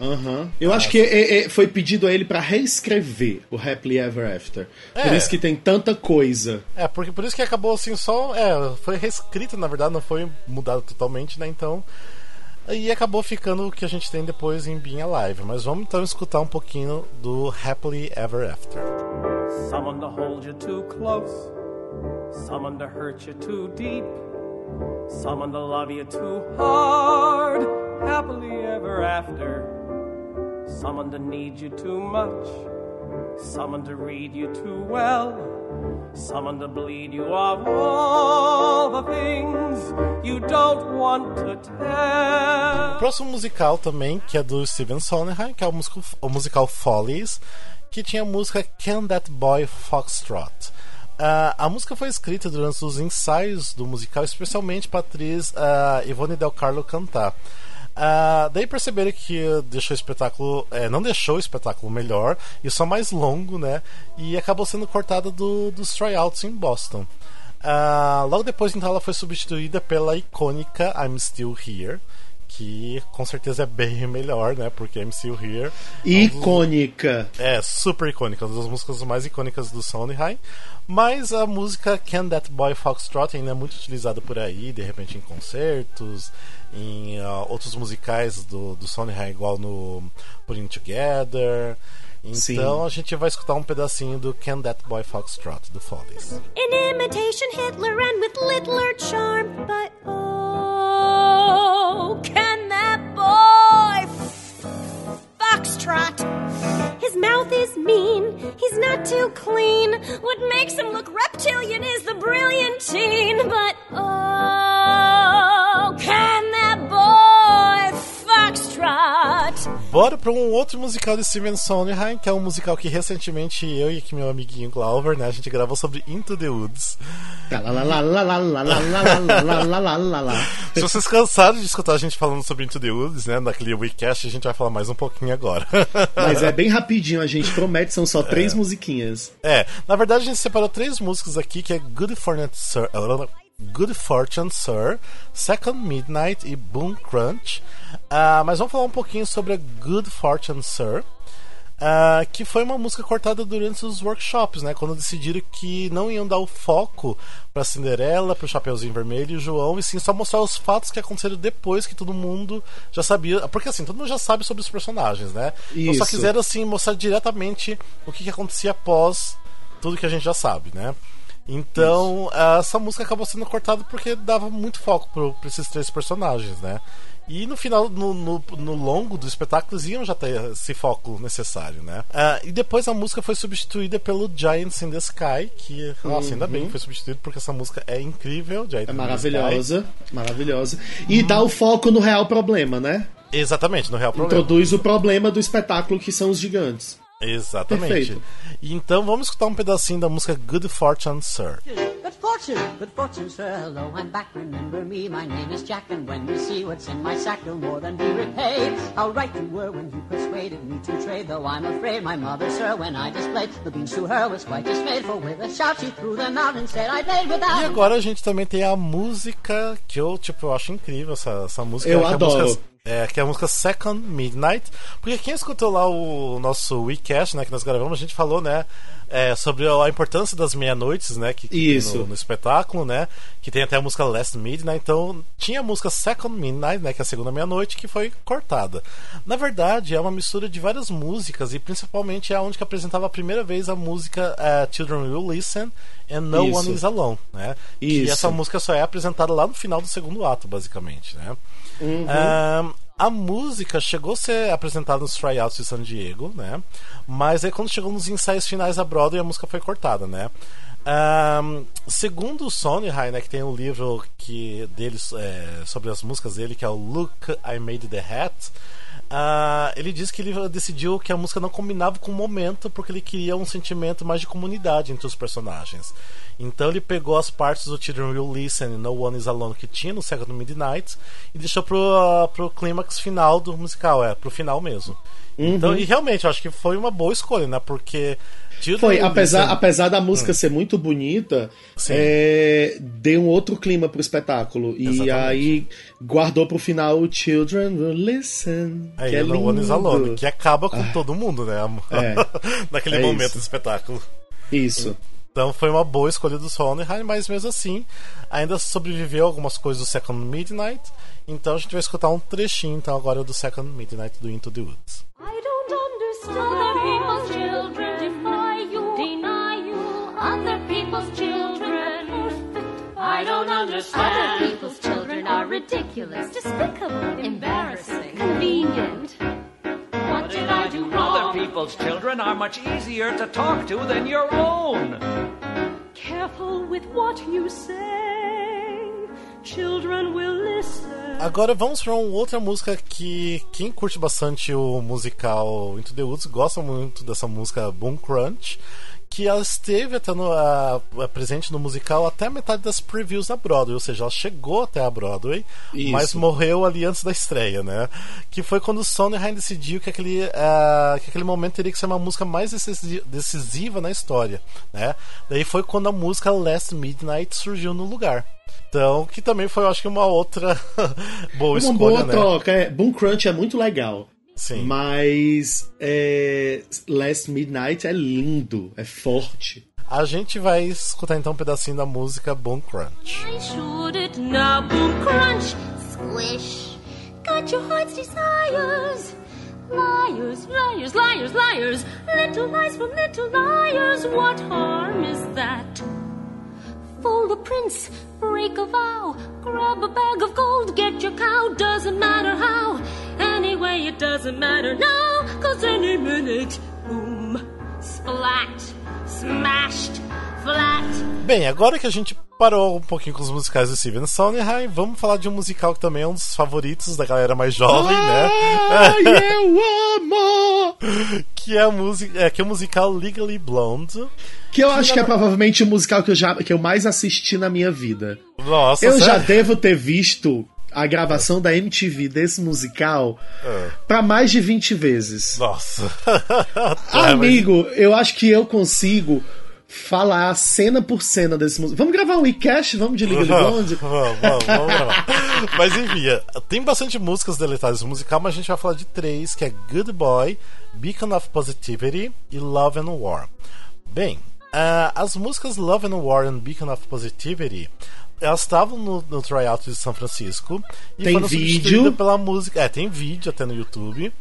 Aham. Eu acho que é- é- foi pedido a ele pra reescrever o Happily Ever After. Por É. isso que tem tanta coisa. É, porque por isso que acabou assim só. É, foi reescrito, na verdade, não foi mudado totalmente, né? Então. E acabou ficando o que a gente tem depois em Being Alive. Mas vamos então escutar um pouquinho do Happily Ever After. Someone to hold you too close, someone to hurt you too deep, someone to love you too hard, happily ever after, someone to need you too much, someone to read you too well, someone to bleed you of all the things you don't want to tell. próximo musical também, que é do Steven Sondheim, que é o musical, o musical Follies, que tinha a música Can That Boy Foxtrot. Ah, a música foi escrita durante os ensaios do musical, especialmente para a atriz ah, Ivone Del Carlo cantar. Ah, daí perceberam que deixou o espetáculo, eh, não deixou o espetáculo melhor e só mais longo, né? E acabou sendo cortada do, dos tryouts em Boston. Ah, logo depois, então, ela foi substituída pela icônica I'm Still Here, que com certeza é bem melhor, né? Porque MCU Here. Icônica. É, super icônica, uma das músicas mais icônicas do Sondheim. Mas a música Can That Boy Foxtrot ainda é muito utilizada por aí, de repente em concertos, em uh, outros musicais do, do Sondheim, igual no Putting Together. Então Sim. a gente vai escutar um pedacinho do Can That Boy Foxtrot, do Follies. In imitation Hitler and with littler charm, but oh, can that boy foxtrot? His mouth is mean, he's not too clean. What makes him look reptilian is the brilliantine, but para um outro musical de Steven Sondheim, que é um musical que recentemente eu e meu amiguinho Glauber, né, a gente gravou sobre Into the Woods. Se vocês cansaram de escutar a gente falando sobre Into the Woods, né, naquele WeCast, a gente vai falar mais um pouquinho agora. Mas é bem rapidinho, a gente promete, são só três é. musiquinhas. É, na verdade a gente separou três músicas aqui, que é Good for Night Sir Good Fortune Sir, Second Midnight e Boom Crunch. Ah, mas vamos falar um pouquinho sobre a Good Fortune Sir. ah, que foi uma música cortada durante os workshops, né? Quando decidiram que não iam dar o foco pra Cinderela, pro Chapeuzinho Vermelho e o João, e sim só mostrar os fatos que aconteceram depois que todo mundo já sabia. Porque assim, todo mundo já sabe sobre os personagens, né? Então só Isso. quiseram assim mostrar diretamente o que, que acontecia após tudo que a gente já sabe, né? Então, essa música acabou sendo cortada porque dava muito foco pro- pra esses três personagens, né? E no final, no, no, no longo do espetáculo, eles iam já ter esse foco necessário, né? Ah, e depois a música foi substituída pelo Giants in the Sky, que, nossa, ainda bem Uhum. que foi substituído porque essa música é incrível. Giants É maravilhosa, maravilhosa. E dá o foco no real problema, né? Exatamente, no real problema. Introduz o problema do espetáculo que são os gigantes. Exatamente. Perfeito. E Então vamos escutar um pedacinho da música Good Fortune Sir. Good fortune, good fortune, sir. Hello, I'm back. Remember me, my name is Jack. And when you see what's in my sack, you'll more than be repaid. How right you were when you persuaded me to trade. Though I'm afraid my mother, sir, when I displayed the beans to her, was quite dismayed. For with a shout she threw them out and said I played without. E agora a gente também tem a música que eu, tipo, eu acho incrível essa, essa música. Eu é a adoro. música- é, que é a música Second Midnight. Porque quem escutou lá o nosso WeCast, né, que nós gravamos, a gente falou, né, é, sobre a importância das meia-noites, né, que, que. No, no espetáculo, né, que tem até a música Last Midnight. Então, tinha a música Second Midnight, né, que é a segunda meia-noite, que foi cortada. Na verdade, é uma mistura de várias músicas e principalmente é onde que apresentava a primeira vez a música eh, Children Will Listen and No Isso. One Is Alone, né? E Isso. essa música só é apresentada lá no final do segundo ato, basicamente, né? Uhum. Ahn, a música chegou a ser apresentada nos tryouts de San Diego, né? Mas aí quando chegou nos ensaios finais da Broadway, a música foi cortada, né? Ahn, segundo o Sondheim, né, que tem um livro que deles é, sobre as músicas dele, que é o Look I Made the Hat, ah, ele disse que ele decidiu que a música não combinava com o momento porque ele queria um sentimento mais de comunidade entre os personagens. Então ele pegou as partes do Children Will Listen e No One Is Alone que tinha no Second Midnight e deixou pro, ah, pro clímax final do musical, é, pro final mesmo. Uhum. Então, e realmente, eu acho que foi uma boa escolha, né? Porque. Children Foi, apesar, Listen- apesar da música Hum. ser muito bonita, é, deu um outro clima pro espetáculo. E Exatamente. aí guardou pro final o Children Will Listen. Aí que é No One Is lindo. Alone, que acaba com Ah. todo mundo, né? É. Naquele É momento isso. do espetáculo. Isso. Então foi uma boa escolha do Sondheim, mas mesmo assim ainda sobreviveu algumas coisas do Second Midnight. Então a gente vai escutar um trechinho então agora do Second Midnight do Into the Woods. I don't understand other people's children. Defy you, deny you. Other people's children. I don't understand. Other people's children are ridiculous, despicable, embarrassing, convenient. What did I do wrong? Other people's children are much easier to talk to than your own. Careful with what you say. Children will listen. Agora vamos para uma outra música que quem curte bastante o musical Into the Woods gosta muito dessa música Boom Crunch, que ela esteve até no, a- a- presente no musical até a metade das previews da Broadway, ou seja, ela chegou até a Broadway, Isso. mas morreu ali antes da estreia, né? Que foi quando o Sondheim decidiu que aquele, ah, que aquele momento teria que ser uma música mais decisi- decisiva na história, né? Daí foi quando a música Last Midnight surgiu no lugar. Então, que também foi, eu acho que uma outra boa Uma escolha, boa né? troca. É, Boom Crunch é muito legal. Sim. Mas é, Last Midnight é lindo, é forte. A gente vai escutar então um pedacinho da música Bone Crunch. Should it now boom crunch? Squish. Got your heart's desires. Liars, liars, liars, liars. Little lies from little liars. What harm is that? Fool the prince, break a vow. Grab a bag of gold, get your cow. Doesn't matter how. Anyway, it doesn't matter now. Cause any minute, boom, splat, smashed. Bem, agora que a gente parou um pouquinho com os musicais do Steven Sondheim, vamos falar de um musical que também é um dos favoritos da galera mais jovem, né? Ai, eu amo! que é a música, é, que é o musical Legally Blonde. Que eu acho que é provavelmente o musical que eu, já, que eu mais assisti na minha vida. Nossa, eu já sério? devo ter visto a gravação da MTV desse musical É. pra mais de 20 vezes. Nossa. Amigo, eu acho que eu consigo falar cena por cena desse musical. Vamos gravar um WeCast? Vamos de Liga do Blonde? vamos, vamos, vamos gravar. Mas enfim, tem bastante músicas deletadas musical, mas a gente vai falar de três, que é Good Boy, Beacon of Positivity e Love and War. Bem, ah, as músicas Love and War e Beacon of Positivity elas estavam no, no tryout de São Francisco e Tem foram vídeo? substituídas pela música. É, tem vídeo até no YouTube.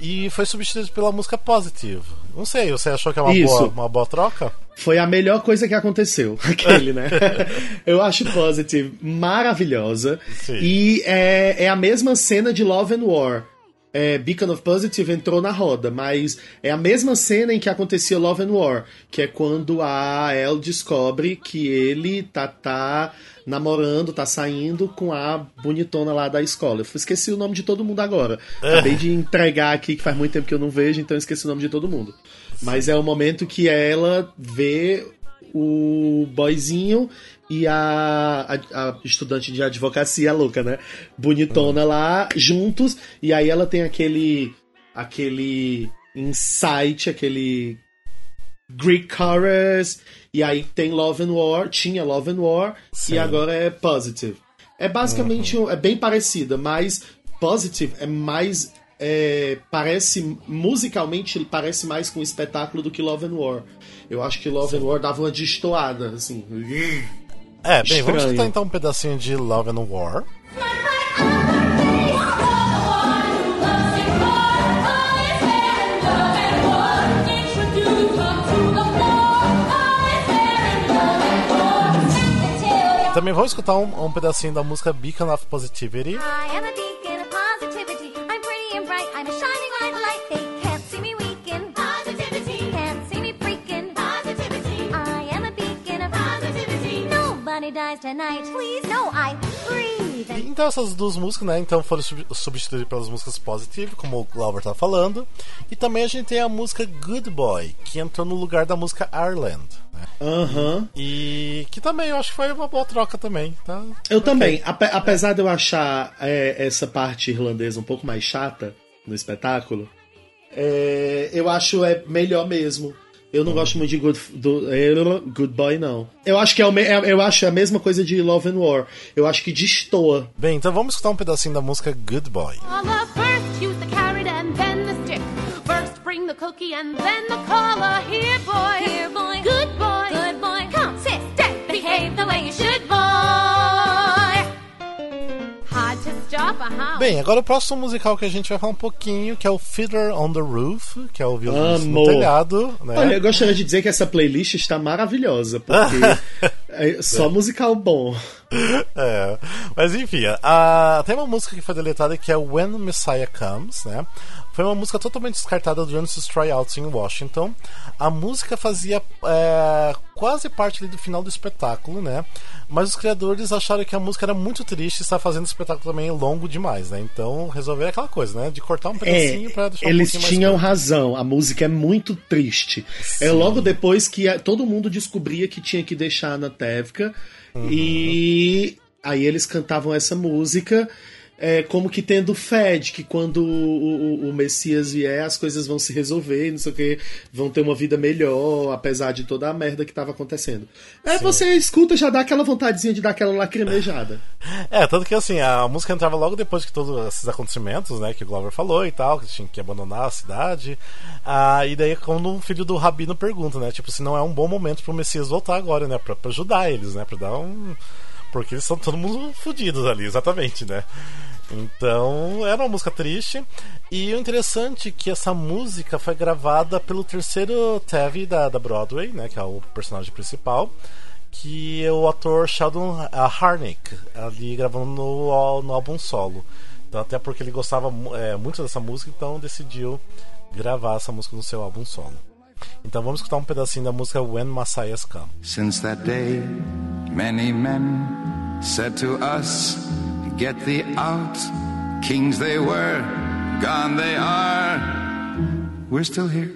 E foi substituído pela música Positive. Não sei, você achou que é uma, Isso. boa, uma boa troca? Foi a melhor coisa que aconteceu. Aquele, né? Eu acho Positive maravilhosa. E é, é a mesma cena de Love and War. É, Beacon of Positive entrou na roda, mas é a mesma cena em que acontecia Love and War, que é quando a El descobre que ele tá, tá namorando, tá saindo com a bonitona lá da escola. Eu esqueci o nome de todo mundo agora. Acabei de entregar aqui, que faz muito tempo que eu não vejo, então eu esqueci o nome de todo mundo. Mas é o momento que ela vê o boyzinho e a, a, a estudante de advocacia louca, né? Bonitona lá, juntos, e aí ela tem aquele aquele insight, aquele Greek chorus, e aí tem Love and War, tinha Love and War, Sim. e agora é Positive. É basicamente, um- é bem parecida, mas Positive é mais é, parece musicalmente ele parece mais com um espetáculo do que Love and War. Eu acho que Love and War dava uma destoada, assim. É, bem, vamos Estranho. escutar então um pedacinho de Love and War. Também vamos escutar um, um pedacinho da música Beacon of Positivity. I am a beacon Então essas duas músicas, né, então foram sub- substituídas pelas músicas Positive, como o Glauber tá falando. E também a gente tem a música Good Boy, que entrou no lugar da música Ireland. né? Aham. E que também eu acho que foi uma boa troca também, tá? Eu também. Ape- apesar de eu achar é, essa parte irlandesa um pouco mais chata no espetáculo, é, eu acho é melhor mesmo. Eu não gosto muito de good, do, é, good Boy, não. Eu acho que é, o me- é- eu acho a mesma coisa de Love and War. Eu acho que destoa. Bem, então vamos escutar um pedacinho da música Good Boy. Collar first, use the carrot and then the stick. First bring the cookie and then the collar. Here, boy. Here, boy. Good boy. Good boy. Come, sit, stay. Behave the way you should, Bem, agora o próximo musical que a gente vai falar um pouquinho, que é o Fiddler on the Roof, que é o violino no telhado, né? Olha, eu gostaria de dizer que essa playlist está maravilhosa, porque é só musical bom. É, mas enfim, a, tem uma música que foi deletada que é When Messiah Comes, né? Foi uma música totalmente descartada durante os tryouts em Washington. A música fazia é, quase parte do final do espetáculo, né? Mas os criadores acharam que a música era muito triste e está fazendo o espetáculo também longo demais, né? Então resolveram aquela coisa, né? De cortar um pedacinho É, pra deixar eles um tinham razão. A música é muito triste. É logo depois que a- todo mundo descobria que tinha que deixar na Tevka Uhum. e aí eles cantavam essa música. É, como que tendo fé de que quando o, o- o Messias vier, as coisas vão se resolver, não sei o que, vão ter uma vida melhor, apesar de toda a merda que tava acontecendo. É, você escuta, já dá aquela vontadezinha de dar aquela lacrimejada. É, tanto que assim, a música entrava logo depois de todos esses acontecimentos, né, que o Glover falou e tal, que tinha que abandonar a cidade. Ah, e daí quando o filho do Rabino pergunta, né, tipo, se não é um bom momento pro Messias voltar agora, né, pra, pra ajudar eles, né, pra dar um... Porque eles são todo mundo fodidos ali, exatamente, né. Então, era uma música triste. E o interessante é que essa música foi gravada pelo terceiro Tevi da, da Broadway, né, que é o personagem principal que é o ator Sheldon uh, Harnick, ali gravando no, no álbum solo. Então, até porque ele gostava é, muito dessa música, então decidiu gravar essa música no seu álbum solo. Então vamos escutar um pedacinho da música When Messiahs Come. Since that day, many men said to us, Get thee out. Kings they were, gone they are. We're still here.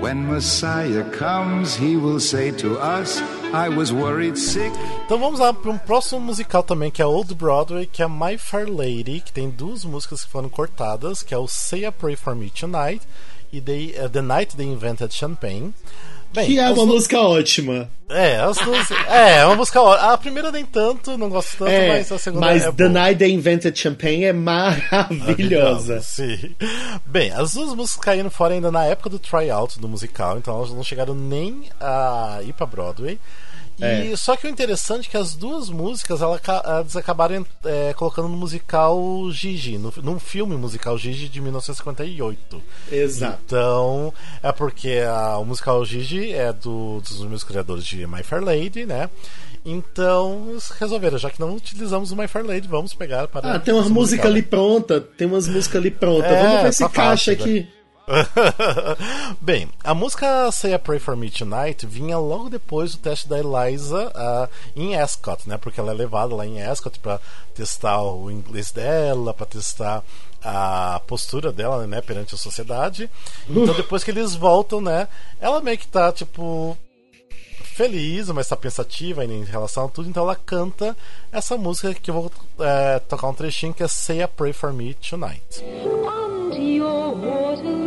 When Messiah comes, he will say to us, I was worried sick. Então vamos lá para um próximo musical também, que é Old Broadway, que é My Fair Lady, que tem duas músicas que foram cortadas, que é o Say a Pray for Me Tonight e uh, The Night They Invented Champagne. Bem, que é uma du- música ótima. É, as duas. é, é uma música ótima. A primeira nem tanto, não gosto tanto, É, mas a segunda mas é The boa. Night They Invented Champagne é maravilhosa. Sim. Bem, as duas músicas caíram fora ainda na época do tryout do musical, então elas não chegaram nem a ir pra Broadway. E É. só que o interessante é que as duas músicas ela, ca- elas acabaram é, colocando no musical Gigi, no, num filme musical Gigi de 1958. Exato. Então, é porque a- o musical Gigi é do- dos mesmos criadores de My Fair Lady, né? Então, resolveram, já que não utilizamos o My Fair Lady, vamos pegar para. Ah, tem uma esse música musical. ali pronta, tem umas músicas ali prontas. É, Vamos ver se caixa né? aqui. Bem, a música Say a Pray for Me Tonight vinha logo depois do teste da Eliza ah, em Ascot, né? Porque ela é levada lá em Ascot para testar o inglês dela, para testar a postura dela, né, perante a sociedade. Então depois que eles voltam, né, ela meio que tá tipo feliz, mas tá pensativa ainda em relação a tudo, então ela canta essa música que eu vou eh, tocar um trechinho que é Say a Pray for Me Tonight. And your Waterloo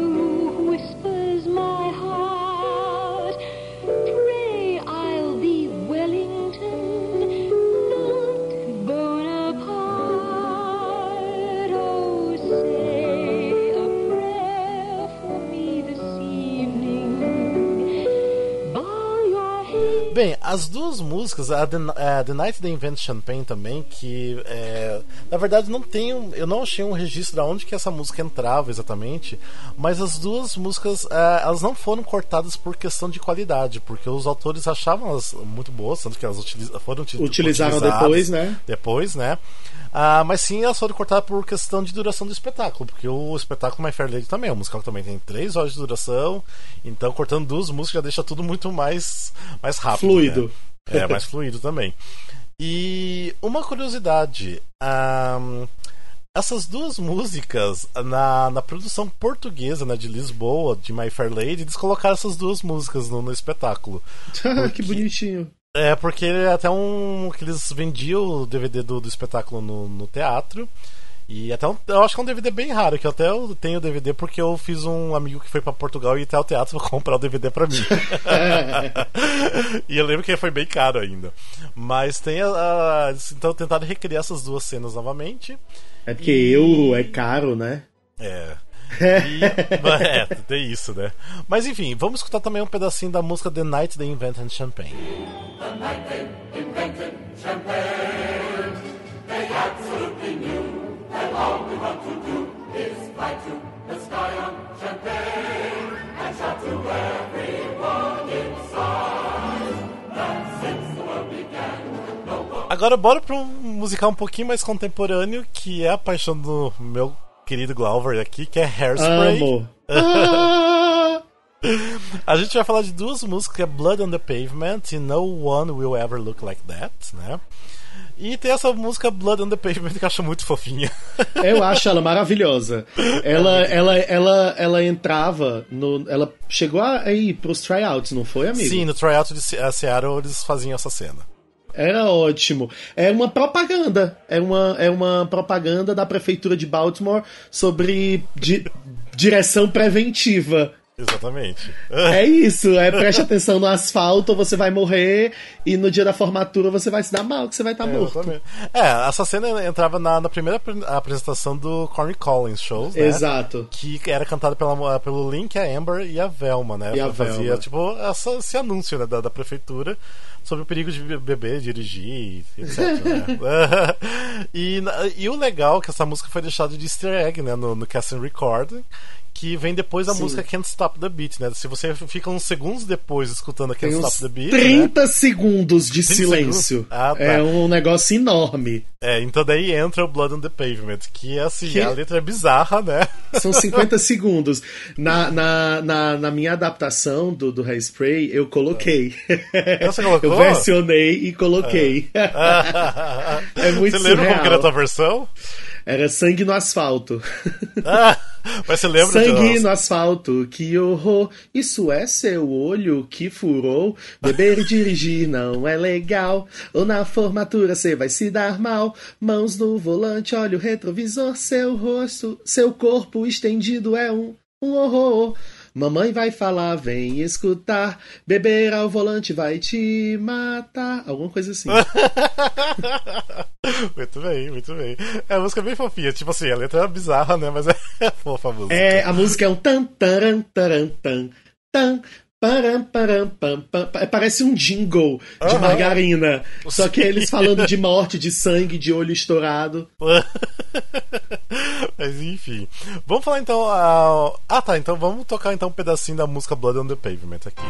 Bem, as duas músicas, a The, a The Night They Invent Champagne também, que é, na verdade não tenho, eu não achei um registro de onde que essa música entrava exatamente, mas as duas músicas é, elas não foram cortadas por questão de qualidade, porque os autores achavam elas muito boas, tanto que elas utiliza- foram uti- Utilizaram utilizadas depois, né? Depois, né? Ah, mas sim, elas foram cortadas por questão de duração do espetáculo, porque o espetáculo My Fair Lady também, o musical também tem três horas de duração, então cortando duas músicas já deixa tudo muito mais, mais rápido. Fluido. né? É, mais fluido também. E uma curiosidade, ahn, essas duas músicas, na, na produção portuguesa né, de Lisboa, de My Fair Lady, eles colocaram essas duas músicas no, no espetáculo. que bonitinho. É, porque é até um. que eles vendiam o DVD do, do espetáculo no, no teatro. E até um, eu acho que é um DVD bem raro, que eu até eu tenho o DVD porque eu fiz um amigo que foi pra Portugal e até o teatro pra comprar o DVD pra mim. e eu lembro que foi bem caro ainda. Mas tem a. a então tentaram recriar essas duas cenas novamente. É porque euro é caro, né? É. E, é, tem isso, né? Mas enfim, vamos escutar também um pedacinho da música The Night They Invented Champagne. The night they invented champagne, they absolutely knew that all we want to do is fly to the sky on champagne and shout to everyone inside. Agora bora pra um musical um pouquinho mais contemporâneo, que é a paixão do meu querido Glauber aqui, que é Hairspray. Amo. A gente vai falar de duas músicas, que é Blood on the Pavement e No One Will Ever Look Like That, né? E tem essa música Blood on the Pavement que eu acho muito fofinha. Eu acho ela maravilhosa. Ela, ela, ela, ela entrava no. Ela chegou a ir pros tryouts, não foi, amigo? Sim, no tryout de Seattle eles faziam essa cena. Era ótimo. É uma propaganda. É uma, é uma propaganda da prefeitura de Baltimore sobre di- direção preventiva. Exatamente. É isso, é preste atenção no asfalto, você vai morrer, e no dia da formatura você vai se dar mal, que você vai estar É, morto. exatamente. É, essa cena entrava na, na primeira apre- apresentação do Corny Collins Shows, né? Exato. Que era cantada pela, pelo Link, a Amber e a Velma, né? E a Fazia, Velma. tipo, essa- esse anúncio né, da, da prefeitura sobre o perigo de be- beber, dirigir, etc. né? e, e o legal é que essa música foi deixada de easter egg, né? No, no casting recording. Que vem depois da Sim. música Can't Stop the Beat, né? Se você fica uns segundos depois escutando a Can't Tem Stop the Beat. né? 30 segundos de 30 silêncio. Ah, tá. É um negócio enorme. É, então daí entra o Blood on the Pavement, que assim, Que- a letra é bizarra, né? São 50 segundos. Na, na, na, na minha adaptação do, do Hairspray, eu coloquei. Você colocou? Eu versionei e coloquei. é muito Você lembra como que era a tua surreal. versão? Era sangue no asfalto. Ah, mas você lembra Sangue no asfalto, que horror. Isso é seu olho que furou. Beber e dirigir não é legal. Ou na formatura você vai se dar mal. Mãos no volante, olha o retrovisor. Seu rosto, seu corpo estendido é um, um horror. Mamãe vai falar, vem escutar. Beber ao volante vai te matar. Alguma coisa assim. muito bem, muito bem. É uma música bem fofinha, tipo assim, a letra é bizarra, né? Mas é fofa a música. É, a música é um tan taran taran tan tan param param pam pam. É, Parece um jingle de margarina. Só que eles falando de morte, de sangue, de olho estourado. Mas enfim. Vamos falar então. ah, Ah, tá. Então vamos tocar então um pedacinho da música Blood on the Pavement aqui.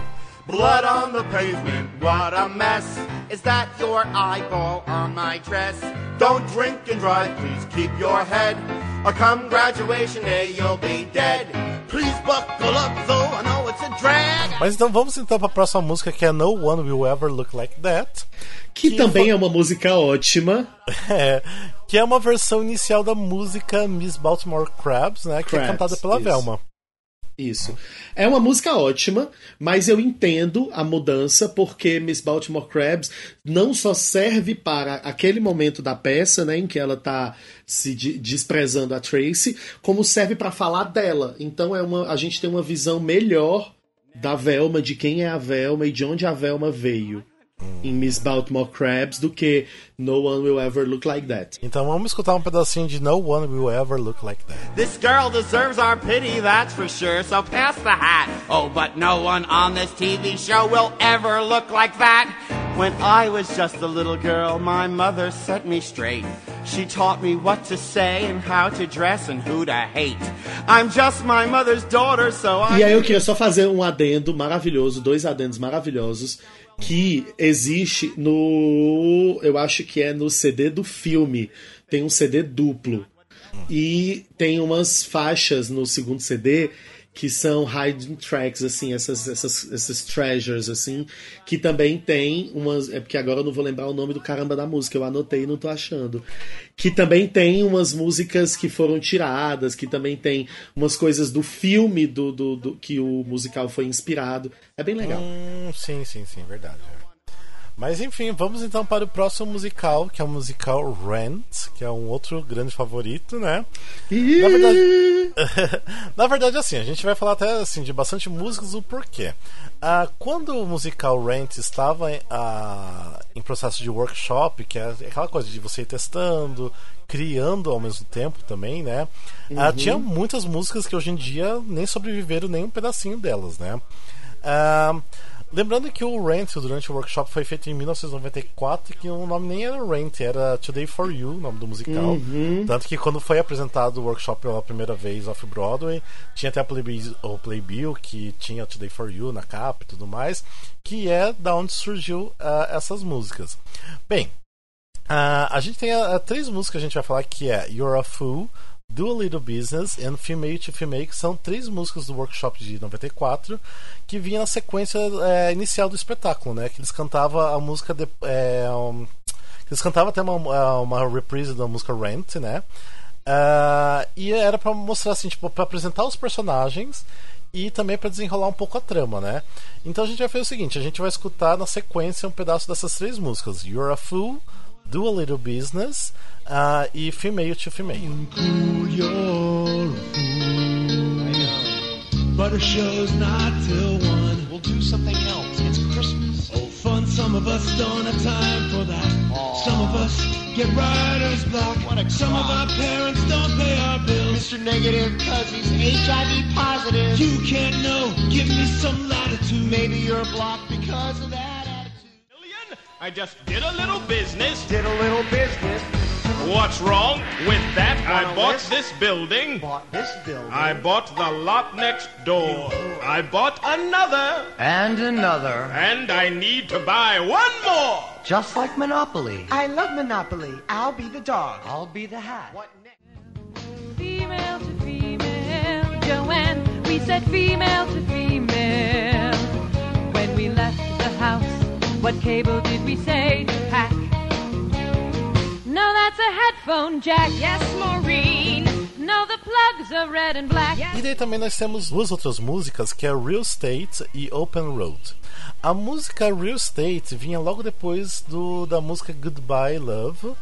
Blood on the pavement, what a mess. Is that your eyeball on my dress? Don't drink and drive, please keep your head. Or come graduation day, you'll be dead. Please buckle up, though I know it's a drag. Mas então vamos então pra próxima música que é No One Will Ever Look Like That. Que, também é uma música ótima. É, que é uma versão inicial da música Miss Baltimore Crabs, né? Que é Crabs, cantada pela isso. Velma. Isso. É uma música ótima, mas eu entendo a mudança porque Miss Baltimore Crabs não só serve para aquele momento da peça, né, em que ela tá se de- desprezando a Tracy, como serve para falar dela. Então é uma, a gente tem uma visão melhor da Velma, de quem é a Velma e de onde a Velma veio em Miss Baltimore Crabs do que No One Will Ever Look Like That. Então vamos escutar um pedacinho de No One Will Ever Look Like That. This girl deserves our pity, that's for sure. So pass the hat. Oh, but no one on this TV show will ever look like that. When I was just a little girl, my mother set me straight. She taught me what to say and how to dress and who to hate. I'm just my mother's daughter, so I. E aí eu queria só fazer um adendo maravilhoso, dois adendos maravilhosos, que existe no. Eu acho que é no CD do filme. Tem um CD duplo. E tem umas faixas no segundo CD que são hidden tracks, assim, essas, essas, essas treasures, assim, que também tem umas. É porque agora eu não vou lembrar o nome do caramba da música, eu anotei e não tô achando. Que também tem umas músicas que foram tiradas, que também tem umas coisas do filme do, do, do- que o musical foi inspirado. É bem legal. Hum, sim, sim, sim, verdade. Mas enfim, vamos então para o próximo musical, que é o musical Rent, que é um outro grande favorito, né? Na verdade, na verdade, assim, a gente vai falar até assim, de bastante músicas, o porquê. Ah, quando o musical Rent estava ah, em processo de workshop, que é aquela coisa de você ir testando, criando ao mesmo tempo também, né? Ah, Uhum. tinha muitas músicas que hoje em dia nem sobreviveram nem um pedacinho delas, né? Ah, lembrando que o Rent durante o workshop foi feito em 1994 e que o nome nem era Rent, era Today for You, o nome do musical. Uhum. Tanto que quando foi apresentado o workshop pela primeira vez off-Broadway, tinha até a Playbill, o Playbill que tinha Today for You na capa e tudo mais, que é da onde surgiu ah, essas músicas. Bem, Ah, a gente tem ah, três músicas que a gente vai falar que é You're a Fool, Do a Little Business e Female to Female, que são três músicas do workshop de 94 que vinha na sequência é, inicial do espetáculo, né? Que eles cantavam a música de, é, um, eles cantavam até uma, uma reprise da música Rent, né? Uh, e era para mostrar assim, tipo, para apresentar os personagens e também para desenrolar um pouco a trama, né? Então a gente vai fazer o seguinte: a gente vai escutar na sequência um pedaço dessas três músicas: You're a Fool, Do a Little Business uh, e Female to Female. But our show's not till one. We'll do something else. It's Christmas. Oh, fun. Some of us don't have time for that. Some of us get writer's block. Some of our parents don't pay our bills. Mr. Negative, cause he's HIV positive. You can't know. Give me some latitude. Maybe you're blocked because of that attitude. I just did a little business. Did a little business. What's wrong with that? On I a bought list? this building. Bought this building. I bought the lot next door. I bought another. And another. And I need to buy one more. Just like Monopoly. I love Monopoly. I'll be the dog. I'll be the hat. What Female to female, Joanne, we said female to female. When we left the house, what cable did we say to pack? No, that's a headphone jack. Yes, Maureen. No, the plugs are red and black. E daí também nós temos duas outras músicas que é Real Estate e Open Road. A música Real Estate vinha logo depois do, da música Goodbye Love.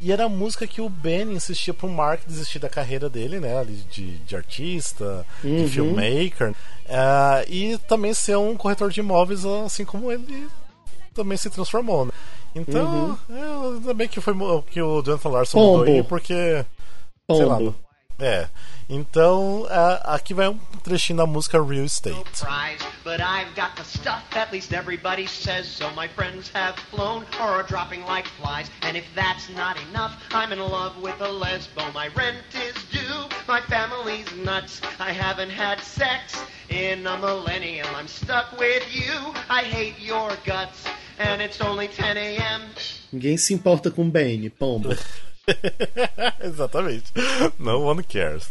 E era a música que o Ben insistia pro Mark desistir da carreira dele, né? ali De, de artista, Uhum. de filmmaker. Ah, e também ser um corretor de imóveis, assim como ele também se transformou, né? Então, é, ainda bem que foi que o Jonathan Larson Pombo. mudou aí, porque. Sei lá. Pombo. É. Então, a- aqui vai um trechinho da música Real Estate. but I've got the stuff, at least everybody says so. My friends have flown or are dropping like flies, and if that's not enough, I'm in love with a lesbo. My rent is due, my family's nuts. I haven't had sex in a millennium. I'm stuck with you, I hate your guts, and it's only 10 a.m. Ninguém se importa com Ben, pombo. Exatamente. No one cares.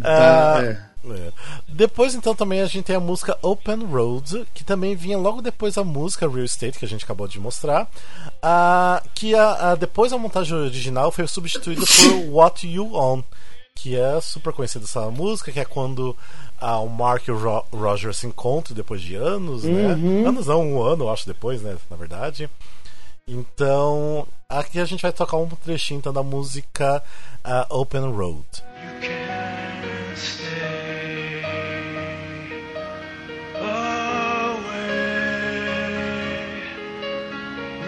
Tá, Ah, é. é. Depois, então, também a gente tem a música Open Road, que também vinha logo depois da música Real Estate, que a gente acabou de mostrar. Ah, que a, a- depois a montagem original foi substituída por What You Own, que é super conhecida essa música, que é quando ah, o Mark e o Ro- Roger se encontram depois de anos, né? Uhum. Anos não, um ano, eu acho, depois, né? Na verdade. Então, aqui a gente vai tocar um trechinho então, da música ah, Open Road.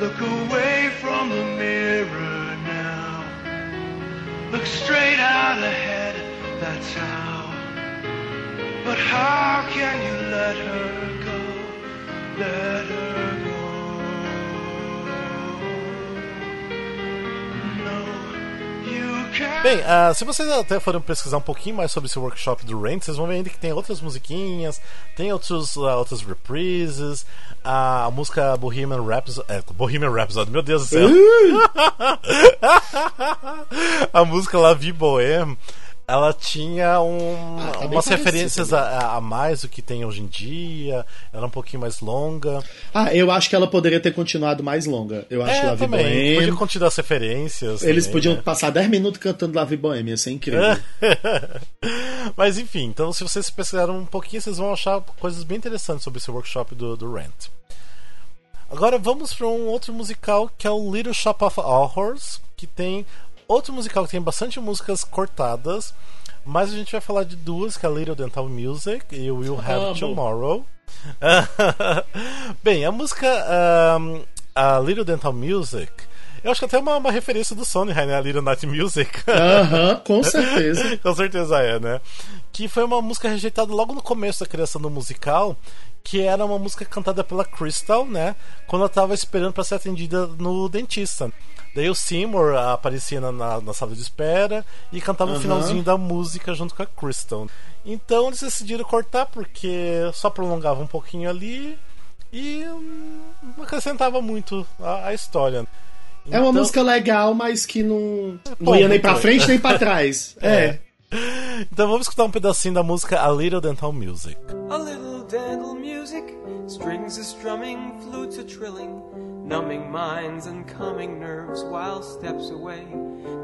Look away from the. Look straight out ahead, that's how. But how can you let her go? Let her go. No. Bem, ah, se vocês até forem pesquisar um pouquinho mais sobre esse workshop do Rent, vocês vão ver ainda que tem outras musiquinhas, tem outros, ah, outras reprises, a música Bohemian Rhapsody, é, Bohemian Rhapsody, meu Deus do céu. a música La Vie Bohème, ela tinha um, Ah, tá umas referências a, a- mais do que tem hoje em dia, ela é um pouquinho mais longa. Ah, eu acho que ela poderia ter continuado mais longa. Eu acho é, que Lave também, Bohème. podia continuar as referências. Eles também, podiam né? passar 10 minutos cantando Lave Bohème, ia ser incrível. Mas enfim, então se vocês pesquisarem um pouquinho, vocês vão achar coisas bem interessantes sobre esse workshop do, do Rent. Agora vamos para um outro musical que é o Little Shop of Horrors, que tem outro musical que tem bastante músicas cortadas, mas a gente vai falar de duas, que é a Little Dental Music e Will Have Amo. Tomorrow. Bem, a música um, a Little Dental Music, eu acho que até é uma, uma referência do Sondheim, né? A Little Night Music. Aham, com certeza. com certeza é, né? Que foi uma música rejeitada logo no começo da criação do musical, que era uma música cantada pela Crystal, né? Quando ela tava esperando para ser atendida no dentista. Daí o Seymour aparecia na, na, na sala de espera e cantava o Aham. finalzinho da música junto com a Crystal. Então eles decidiram cortar porque só prolongava um pouquinho ali e hum, não acrescentava muito a, a história. É uma Então- música legal, mas que não, não Pô, ia nem pra frente nem pra trás. É. Então vamos escutar um pedacinho da música A Little Dental Music. A little dental music, strings a strumming, flutes a trilling, numbing minds and calming nerves while steps away.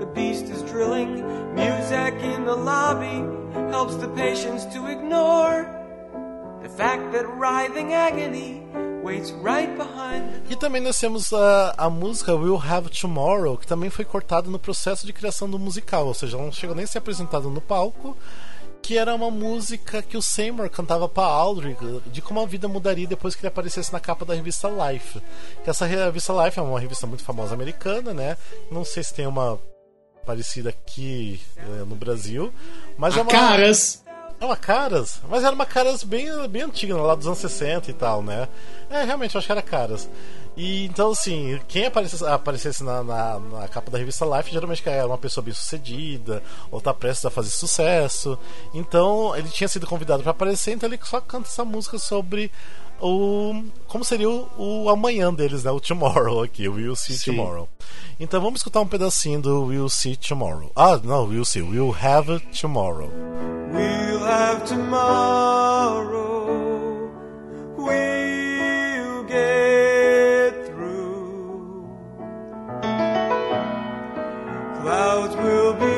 The beast is drilling, music in the lobby helps the patients to ignore the fact that writhing agony E também nós temos a, a música We'll Have Tomorrow, que também foi cortada no processo de criação do musical, ou seja, ela não chegou nem a ser apresentada no palco, que era uma música que o Seymour cantava para Aldrich, de como a vida mudaria depois que ele aparecesse na capa da revista Life. Que essa revista Life é uma revista muito famosa americana, né? Não sei se tem uma parecida aqui eh, no Brasil, mas A é uma Caras. É uma Caras, mas era uma Caras bem, bem antiga, lá dos anos 60 e tal, né? É, realmente, eu acho que era Caras. E então, assim, quem aparecesse, aparecesse na, na, na capa da revista Life geralmente era uma pessoa bem sucedida, ou tá prestes a fazer sucesso. Então, ele tinha sido convidado para aparecer, então ele só canta essa música sobre o. como seria o, o amanhã deles, né? O Tomorrow aqui, o We'll See Sim. Tomorrow. Então vamos escutar um pedacinho do We'll See Tomorrow. Ah, não, We'll See, We'll Have Tomorrow. We'll have tomorrow. We'll get through. Clouds will be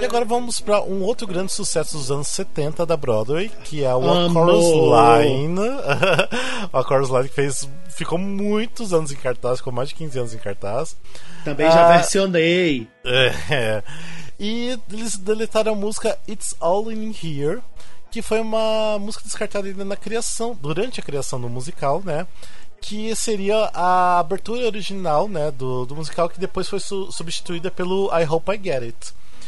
E agora vamos para um outro grande sucesso dos anos 70 da Broadway, que é o A. Chorus Line. a Chorus Line que fez, ficou muitos anos em cartaz, ficou mais de 15 anos em cartaz. Também já Ah, versionei. É. E eles deletaram a música It's All in Here, que foi uma música descartada ainda na criação, durante a criação do musical, né? Que seria a abertura original, né, do, do musical, que depois foi su- substituída pelo I Hope I Get It.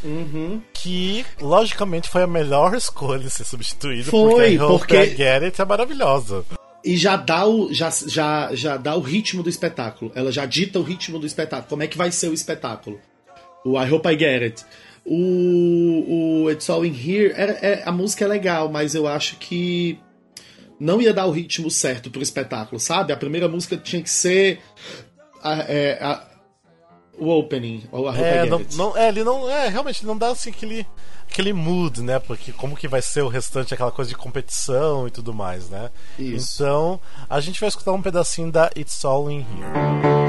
Uhum. Que, logicamente, foi a melhor escolha ser substituída, Foi, porque I Hope porque- I Get It é maravilhosa. E já dá o já, já, já dá o ritmo do espetáculo. Ela já dita o ritmo do espetáculo. Como é que vai ser o espetáculo? O I Hope I Get It. O, o It's All In Here, era, é- a música é legal, mas eu acho que não ia dar o ritmo certo pro espetáculo, sabe? A primeira música tinha que ser a- é, a- o opening, ou I É, não, não- é, ele não. É, realmente, ele não dá assim aquele, aquele mood, né? Porque como que vai ser o restante, aquela coisa de competição e tudo mais, né? Isso. Então, a gente vai escutar um pedacinho da It's All in Here.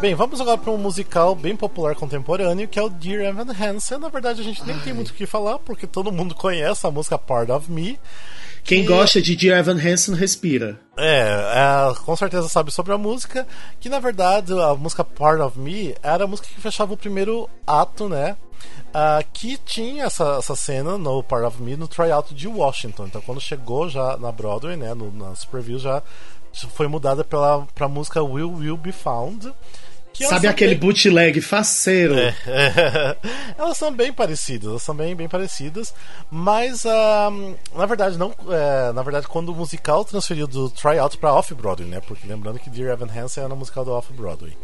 Bem, vamos agora para um musical bem popular contemporâneo que é o Dear Evan Hansen. Na verdade, a gente nem tem muito o que falar porque todo mundo conhece a música Part of Me. Quem que- gosta de Dear Evan Hansen respira. É, é, com certeza sabe sobre a música. Que na verdade a música Part of Me era a música que fechava o primeiro ato, né? Ah, que tinha essa, essa cena no Part of Me no tryout de Washington. Então quando chegou já na Broadway, né? No, nas previews já foi mudada pela pra música Will Will Be Found. Que Sabe aquele bem- bootleg faceiro? é, é. elas são bem parecidas, elas são bem, bem parecidas, mas na verdade não, é, na verdade quando o musical transferiu do tryout para off Broadway, né? Porque lembrando que Dear Evan Hansen era um musical do off Broadway.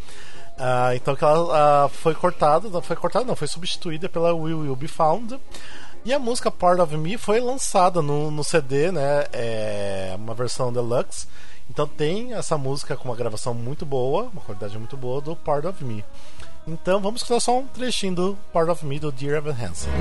Ah, então que ela ah, foi cortada, não foi cortada, não, foi substituída pela Will Will Be Found. E a música Part of Me foi lançada no, no CD, né? É uma versão deluxe. Então tem essa música com uma gravação muito boa, uma qualidade muito boa do Part of Me. Então vamos escutar só um trechinho do Part of Me do Dear Evan Hansen.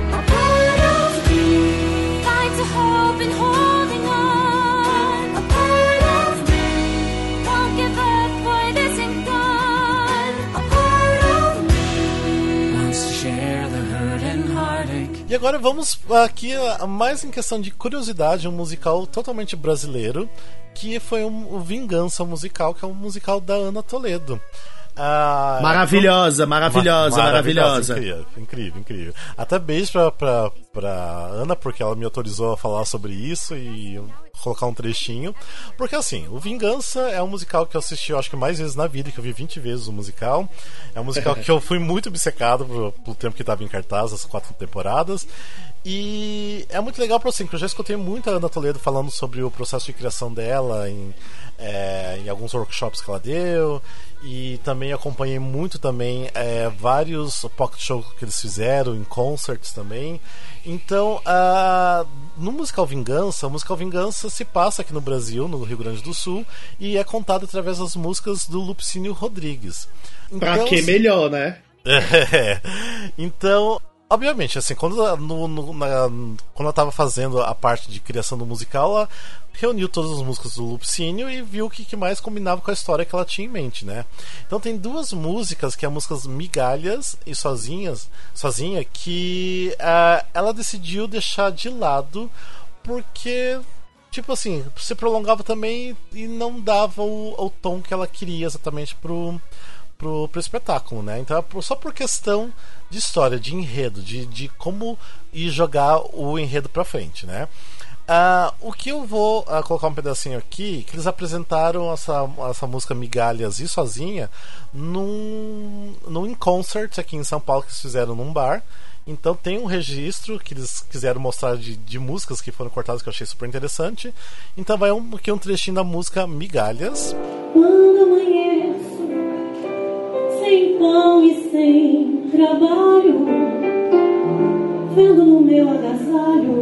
E agora vamos aqui mais em questão de curiosidade, um musical totalmente brasileiro, que foi um, o Vingança Musical, que é um musical da Ana Toledo. Ah, Maravilhosa, então- maravilhosa, maravilhosa. Incrível, incrível, incrível. Até beijo pra, pra, pra Ana, porque ela me autorizou a falar sobre isso e colocar um trechinho. Porque assim, o Vingança é um musical que eu assisti, eu acho que mais vezes na vida, que eu vi 20 vezes o musical. É um musical que eu fui muito obcecado pelo, pelo tempo que estava em cartaz, as quatro temporadas. E é muito legal, por assim, que eu já escutei muito a Ana Toledo falando sobre o processo de criação dela em, é, em alguns workshops que ela deu. E também acompanhei muito também é, vários pocket shows que eles fizeram, em concerts também. Então, ah, no musical Vingança, o musical Vingança se passa aqui no Brasil, no Rio Grande do Sul, e é contado através das músicas do Lupicínio Rodrigues. Pra Então, que melhor, né? é. Então, obviamente, assim, quando, no, no- na- quando ela tava fazendo a parte de criação do musical, ela reuniu todas as músicas do Lupicínio e viu o que, que mais combinava com a história que ela tinha em mente, né? Então tem duas músicas, que é músicas Migalhas e Sozinhas, Sozinha, que ah, ela decidiu deixar de lado porque tipo assim, se prolongava também e não dava o, o tom que ela queria exatamente pro, pro, pro espetáculo, né? Então, é só por questão de história, de enredo, de, de como ir jogar o enredo pra frente, né? Ah, o que eu vou ah, colocar um pedacinho aqui, que eles apresentaram essa, essa música Migalhas e Sozinha num, num concert aqui em São Paulo que eles fizeram num bar. Então tem um registro que eles quiseram mostrar de, de músicas que foram cortadas que eu achei super interessante. Então vai um, aqui um trechinho da música Migalhas. Quando amanheço, pão e sem trabalho, vendo no meu agasalho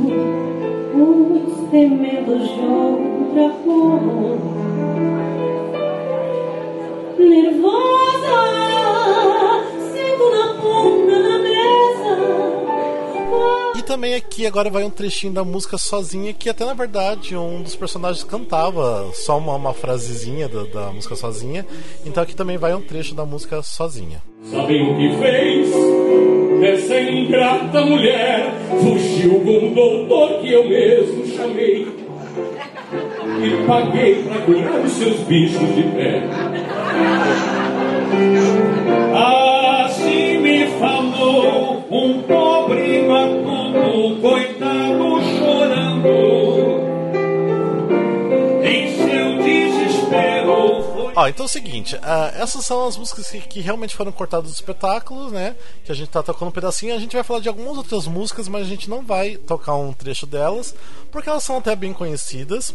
os remendos de outra cor. Nervosa, também aqui agora vai um trechinho da música sozinha, que até na verdade um dos personagens cantava só uma, uma frasezinha da, da música sozinha. Então aqui também vai um trecho da música sozinha. Sabem o que fez? Essa ingrata mulher fugiu com um doutor que eu mesmo chamei e paguei pra curar os seus bichos de pé. Ó, então é o seguinte, ah, essas são as músicas que, que realmente foram cortadas dos espetáculos, né? Que a gente tá tocando um pedacinho. A gente vai falar de algumas outras músicas, mas a gente não vai tocar um trecho delas, porque elas são até bem conhecidas.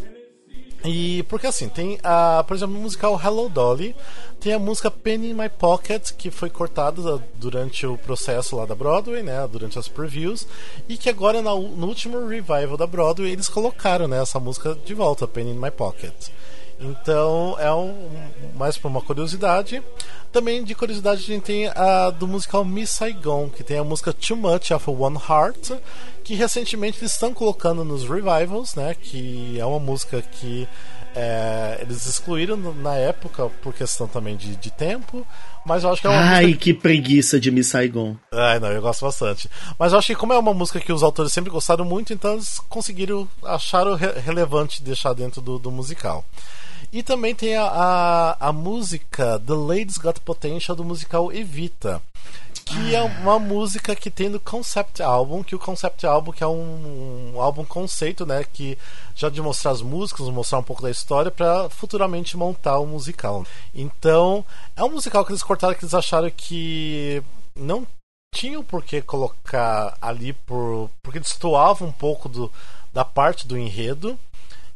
E porque assim, tem a, por exemplo, no musical Hello Dolly, tem a música Penny in My Pocket, que foi cortada durante o processo lá da Broadway, né, durante as previews, e que agora no último revival da Broadway eles colocaram, né, essa música de volta, Penny in My Pocket. Então é um, mais por uma curiosidade. Também de curiosidade a gente tem a do musical Miss Saigon, que tem a música Too Much of One Heart, que recentemente eles estão colocando nos revivals, né? Que é uma música que é, eles excluíram na época por questão também de, de tempo, mas eu acho que é uma Ai, música que preguiça de Miss Saigon. Ai, não, eu gosto bastante. Mas eu acho que como é uma música que os autores sempre gostaram muito, então eles conseguiram acharam re- relevante deixar dentro do, do musical. E também tem a, a, a música The Ladies Got Potential do musical Evita. Que é uma música que tem no Concept Album, que o Concept Album que é um, um álbum conceito, né? Que já de mostrar as músicas, mostrar um pouco da história para futuramente montar o musical. Então, é um musical que eles cortaram que eles acharam que não tinham por que colocar ali por porque destoava um pouco do, da parte do enredo.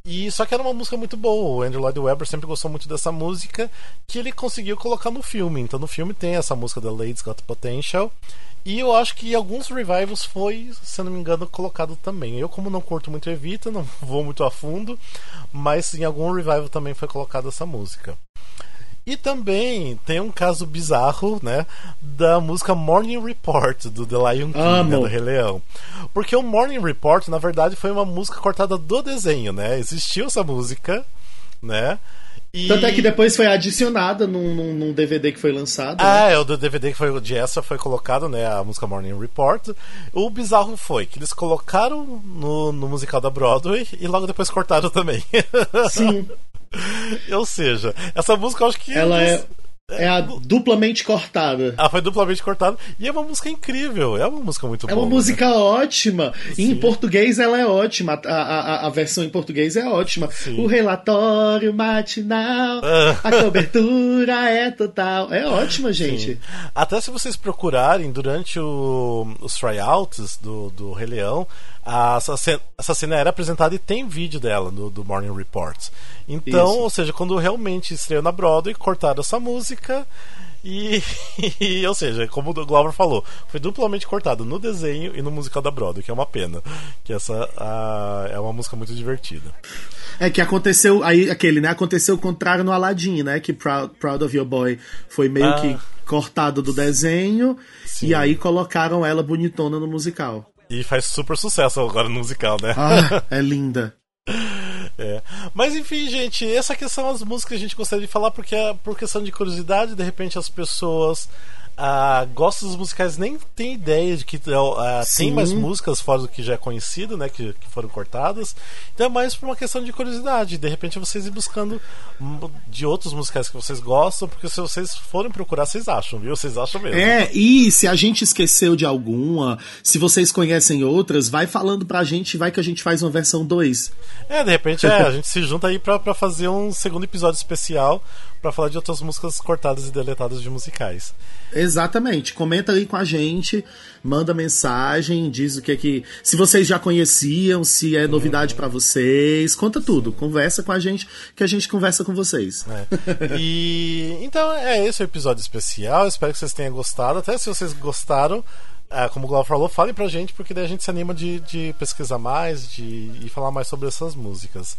E só que era uma música muito boa. O Andrew Lloyd Webber sempre gostou muito dessa música que ele conseguiu colocar no filme. Então no filme tem essa música da Ladies Got Potential. E eu acho que alguns revivals foi, se não me engano, colocado também. Eu, como não curto muito Evita, não vou muito a fundo, mas em algum revival também foi colocada essa música. E também tem um caso bizarro, né? Da música Morning Report do The Lion King, né, do Rei Leão. Porque o Morning Report, na verdade, foi uma música cortada do desenho, né? Existiu essa música, né? E... Tanto é que depois foi adicionada num, num- num DVD que foi lançado. né? Ah, é, o do DVD que foi o de essa foi colocado, né? A música Morning Report. O bizarro foi que eles colocaram no, no musical da Broadway e logo depois cortaram também. Sim. Ou seja, essa música eu acho que. Ela é, É a duplamente cortada. Ela foi duplamente cortada. E é uma música incrível. É uma música muito É boa. uma música ótima. E em português ela é ótima. A, a, a versão em português é ótima. O relatório matinal, Ah. a cobertura é total. É ótima, gente. Sim. Até se vocês procurarem durante o- os tryouts do, do Rei Leão, essa, cena, essa cena era apresentada e tem vídeo dela no, do Morning Report. Então, Isso. ou seja, quando realmente estreou na Broadway, cortaram essa música. E, e, ou seja, como o Glover falou, foi duplamente cortado no desenho e no musical da Broadway, que é uma pena. Que essa a- é uma música muito divertida. É que aconteceu aí aquele, né? Aconteceu o contrário no Aladdin, né? Que Proud, Proud of Your Boy foi meio Ah. que cortado do desenho Sim. e aí colocaram ela bonitona no musical. E faz super sucesso agora no musical, né? Ah, é linda. É. Mas enfim, gente, essa aqui são as músicas que a gente gostaria de falar porque é por questão de curiosidade, de repente as pessoas ah, gostam dos musicais nem tem ideia de que ah, tem mais músicas fora do que já é conhecido, né, que, que foram cortadas. Então é mais por uma questão de curiosidade, de repente vocês ir buscando de outros musicais que vocês gostam, porque se vocês forem procurar, vocês acham, viu? Vocês acham mesmo. É, e se a gente esqueceu de alguma, se vocês conhecem outras, vai falando pra gente, vai que a gente faz uma versão 2. É, de repente é, a gente se junta aí pra, pra fazer um segundo episódio especial pra falar de outras músicas cortadas e deletadas de musicais. Exatamente. Comenta aí com a gente, manda mensagem, diz o que é que. Se vocês já conheciam, se é novidade pra vocês, conta tudo. Conversa com a gente, que a gente conversa com vocês. E então é esse o episódio especial. Espero que vocês tenham gostado. Até se vocês gostaram, ah, como o Glauber falou, falem pra gente, porque daí a gente se anima de, de pesquisar mais de, e falar mais sobre essas músicas.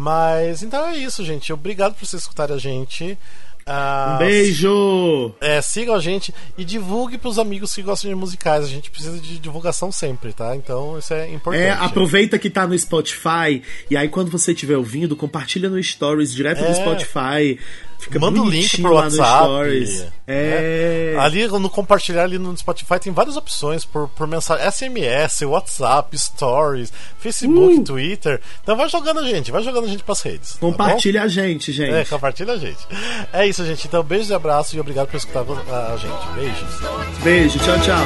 Mas então é isso, gente. Obrigado por vocês escutarem a gente. Ah, Um beijo! É, sigam a gente e divulgue pros amigos que gostam de musicais. A gente precisa de divulgação sempre, tá? Então isso é importante. É, aproveita que tá no Spotify e aí quando você estiver ouvindo, compartilha no Stories direto do É. Spotify. Fica Manda o link pro WhatsApp. Stories. É. né? Ali no compartilhar ali no Spotify tem várias opções por, por mensagem SMS, WhatsApp, Stories, Facebook, Uh. Twitter. Então vai jogando a gente, vai jogando a gente pras redes. tá? Compartilha a gente, gente. É, compartilha a gente. É isso, gente. Então, beijos e abraços e obrigado por escutar a gente. Beijos. Beijo, tchau, tchau.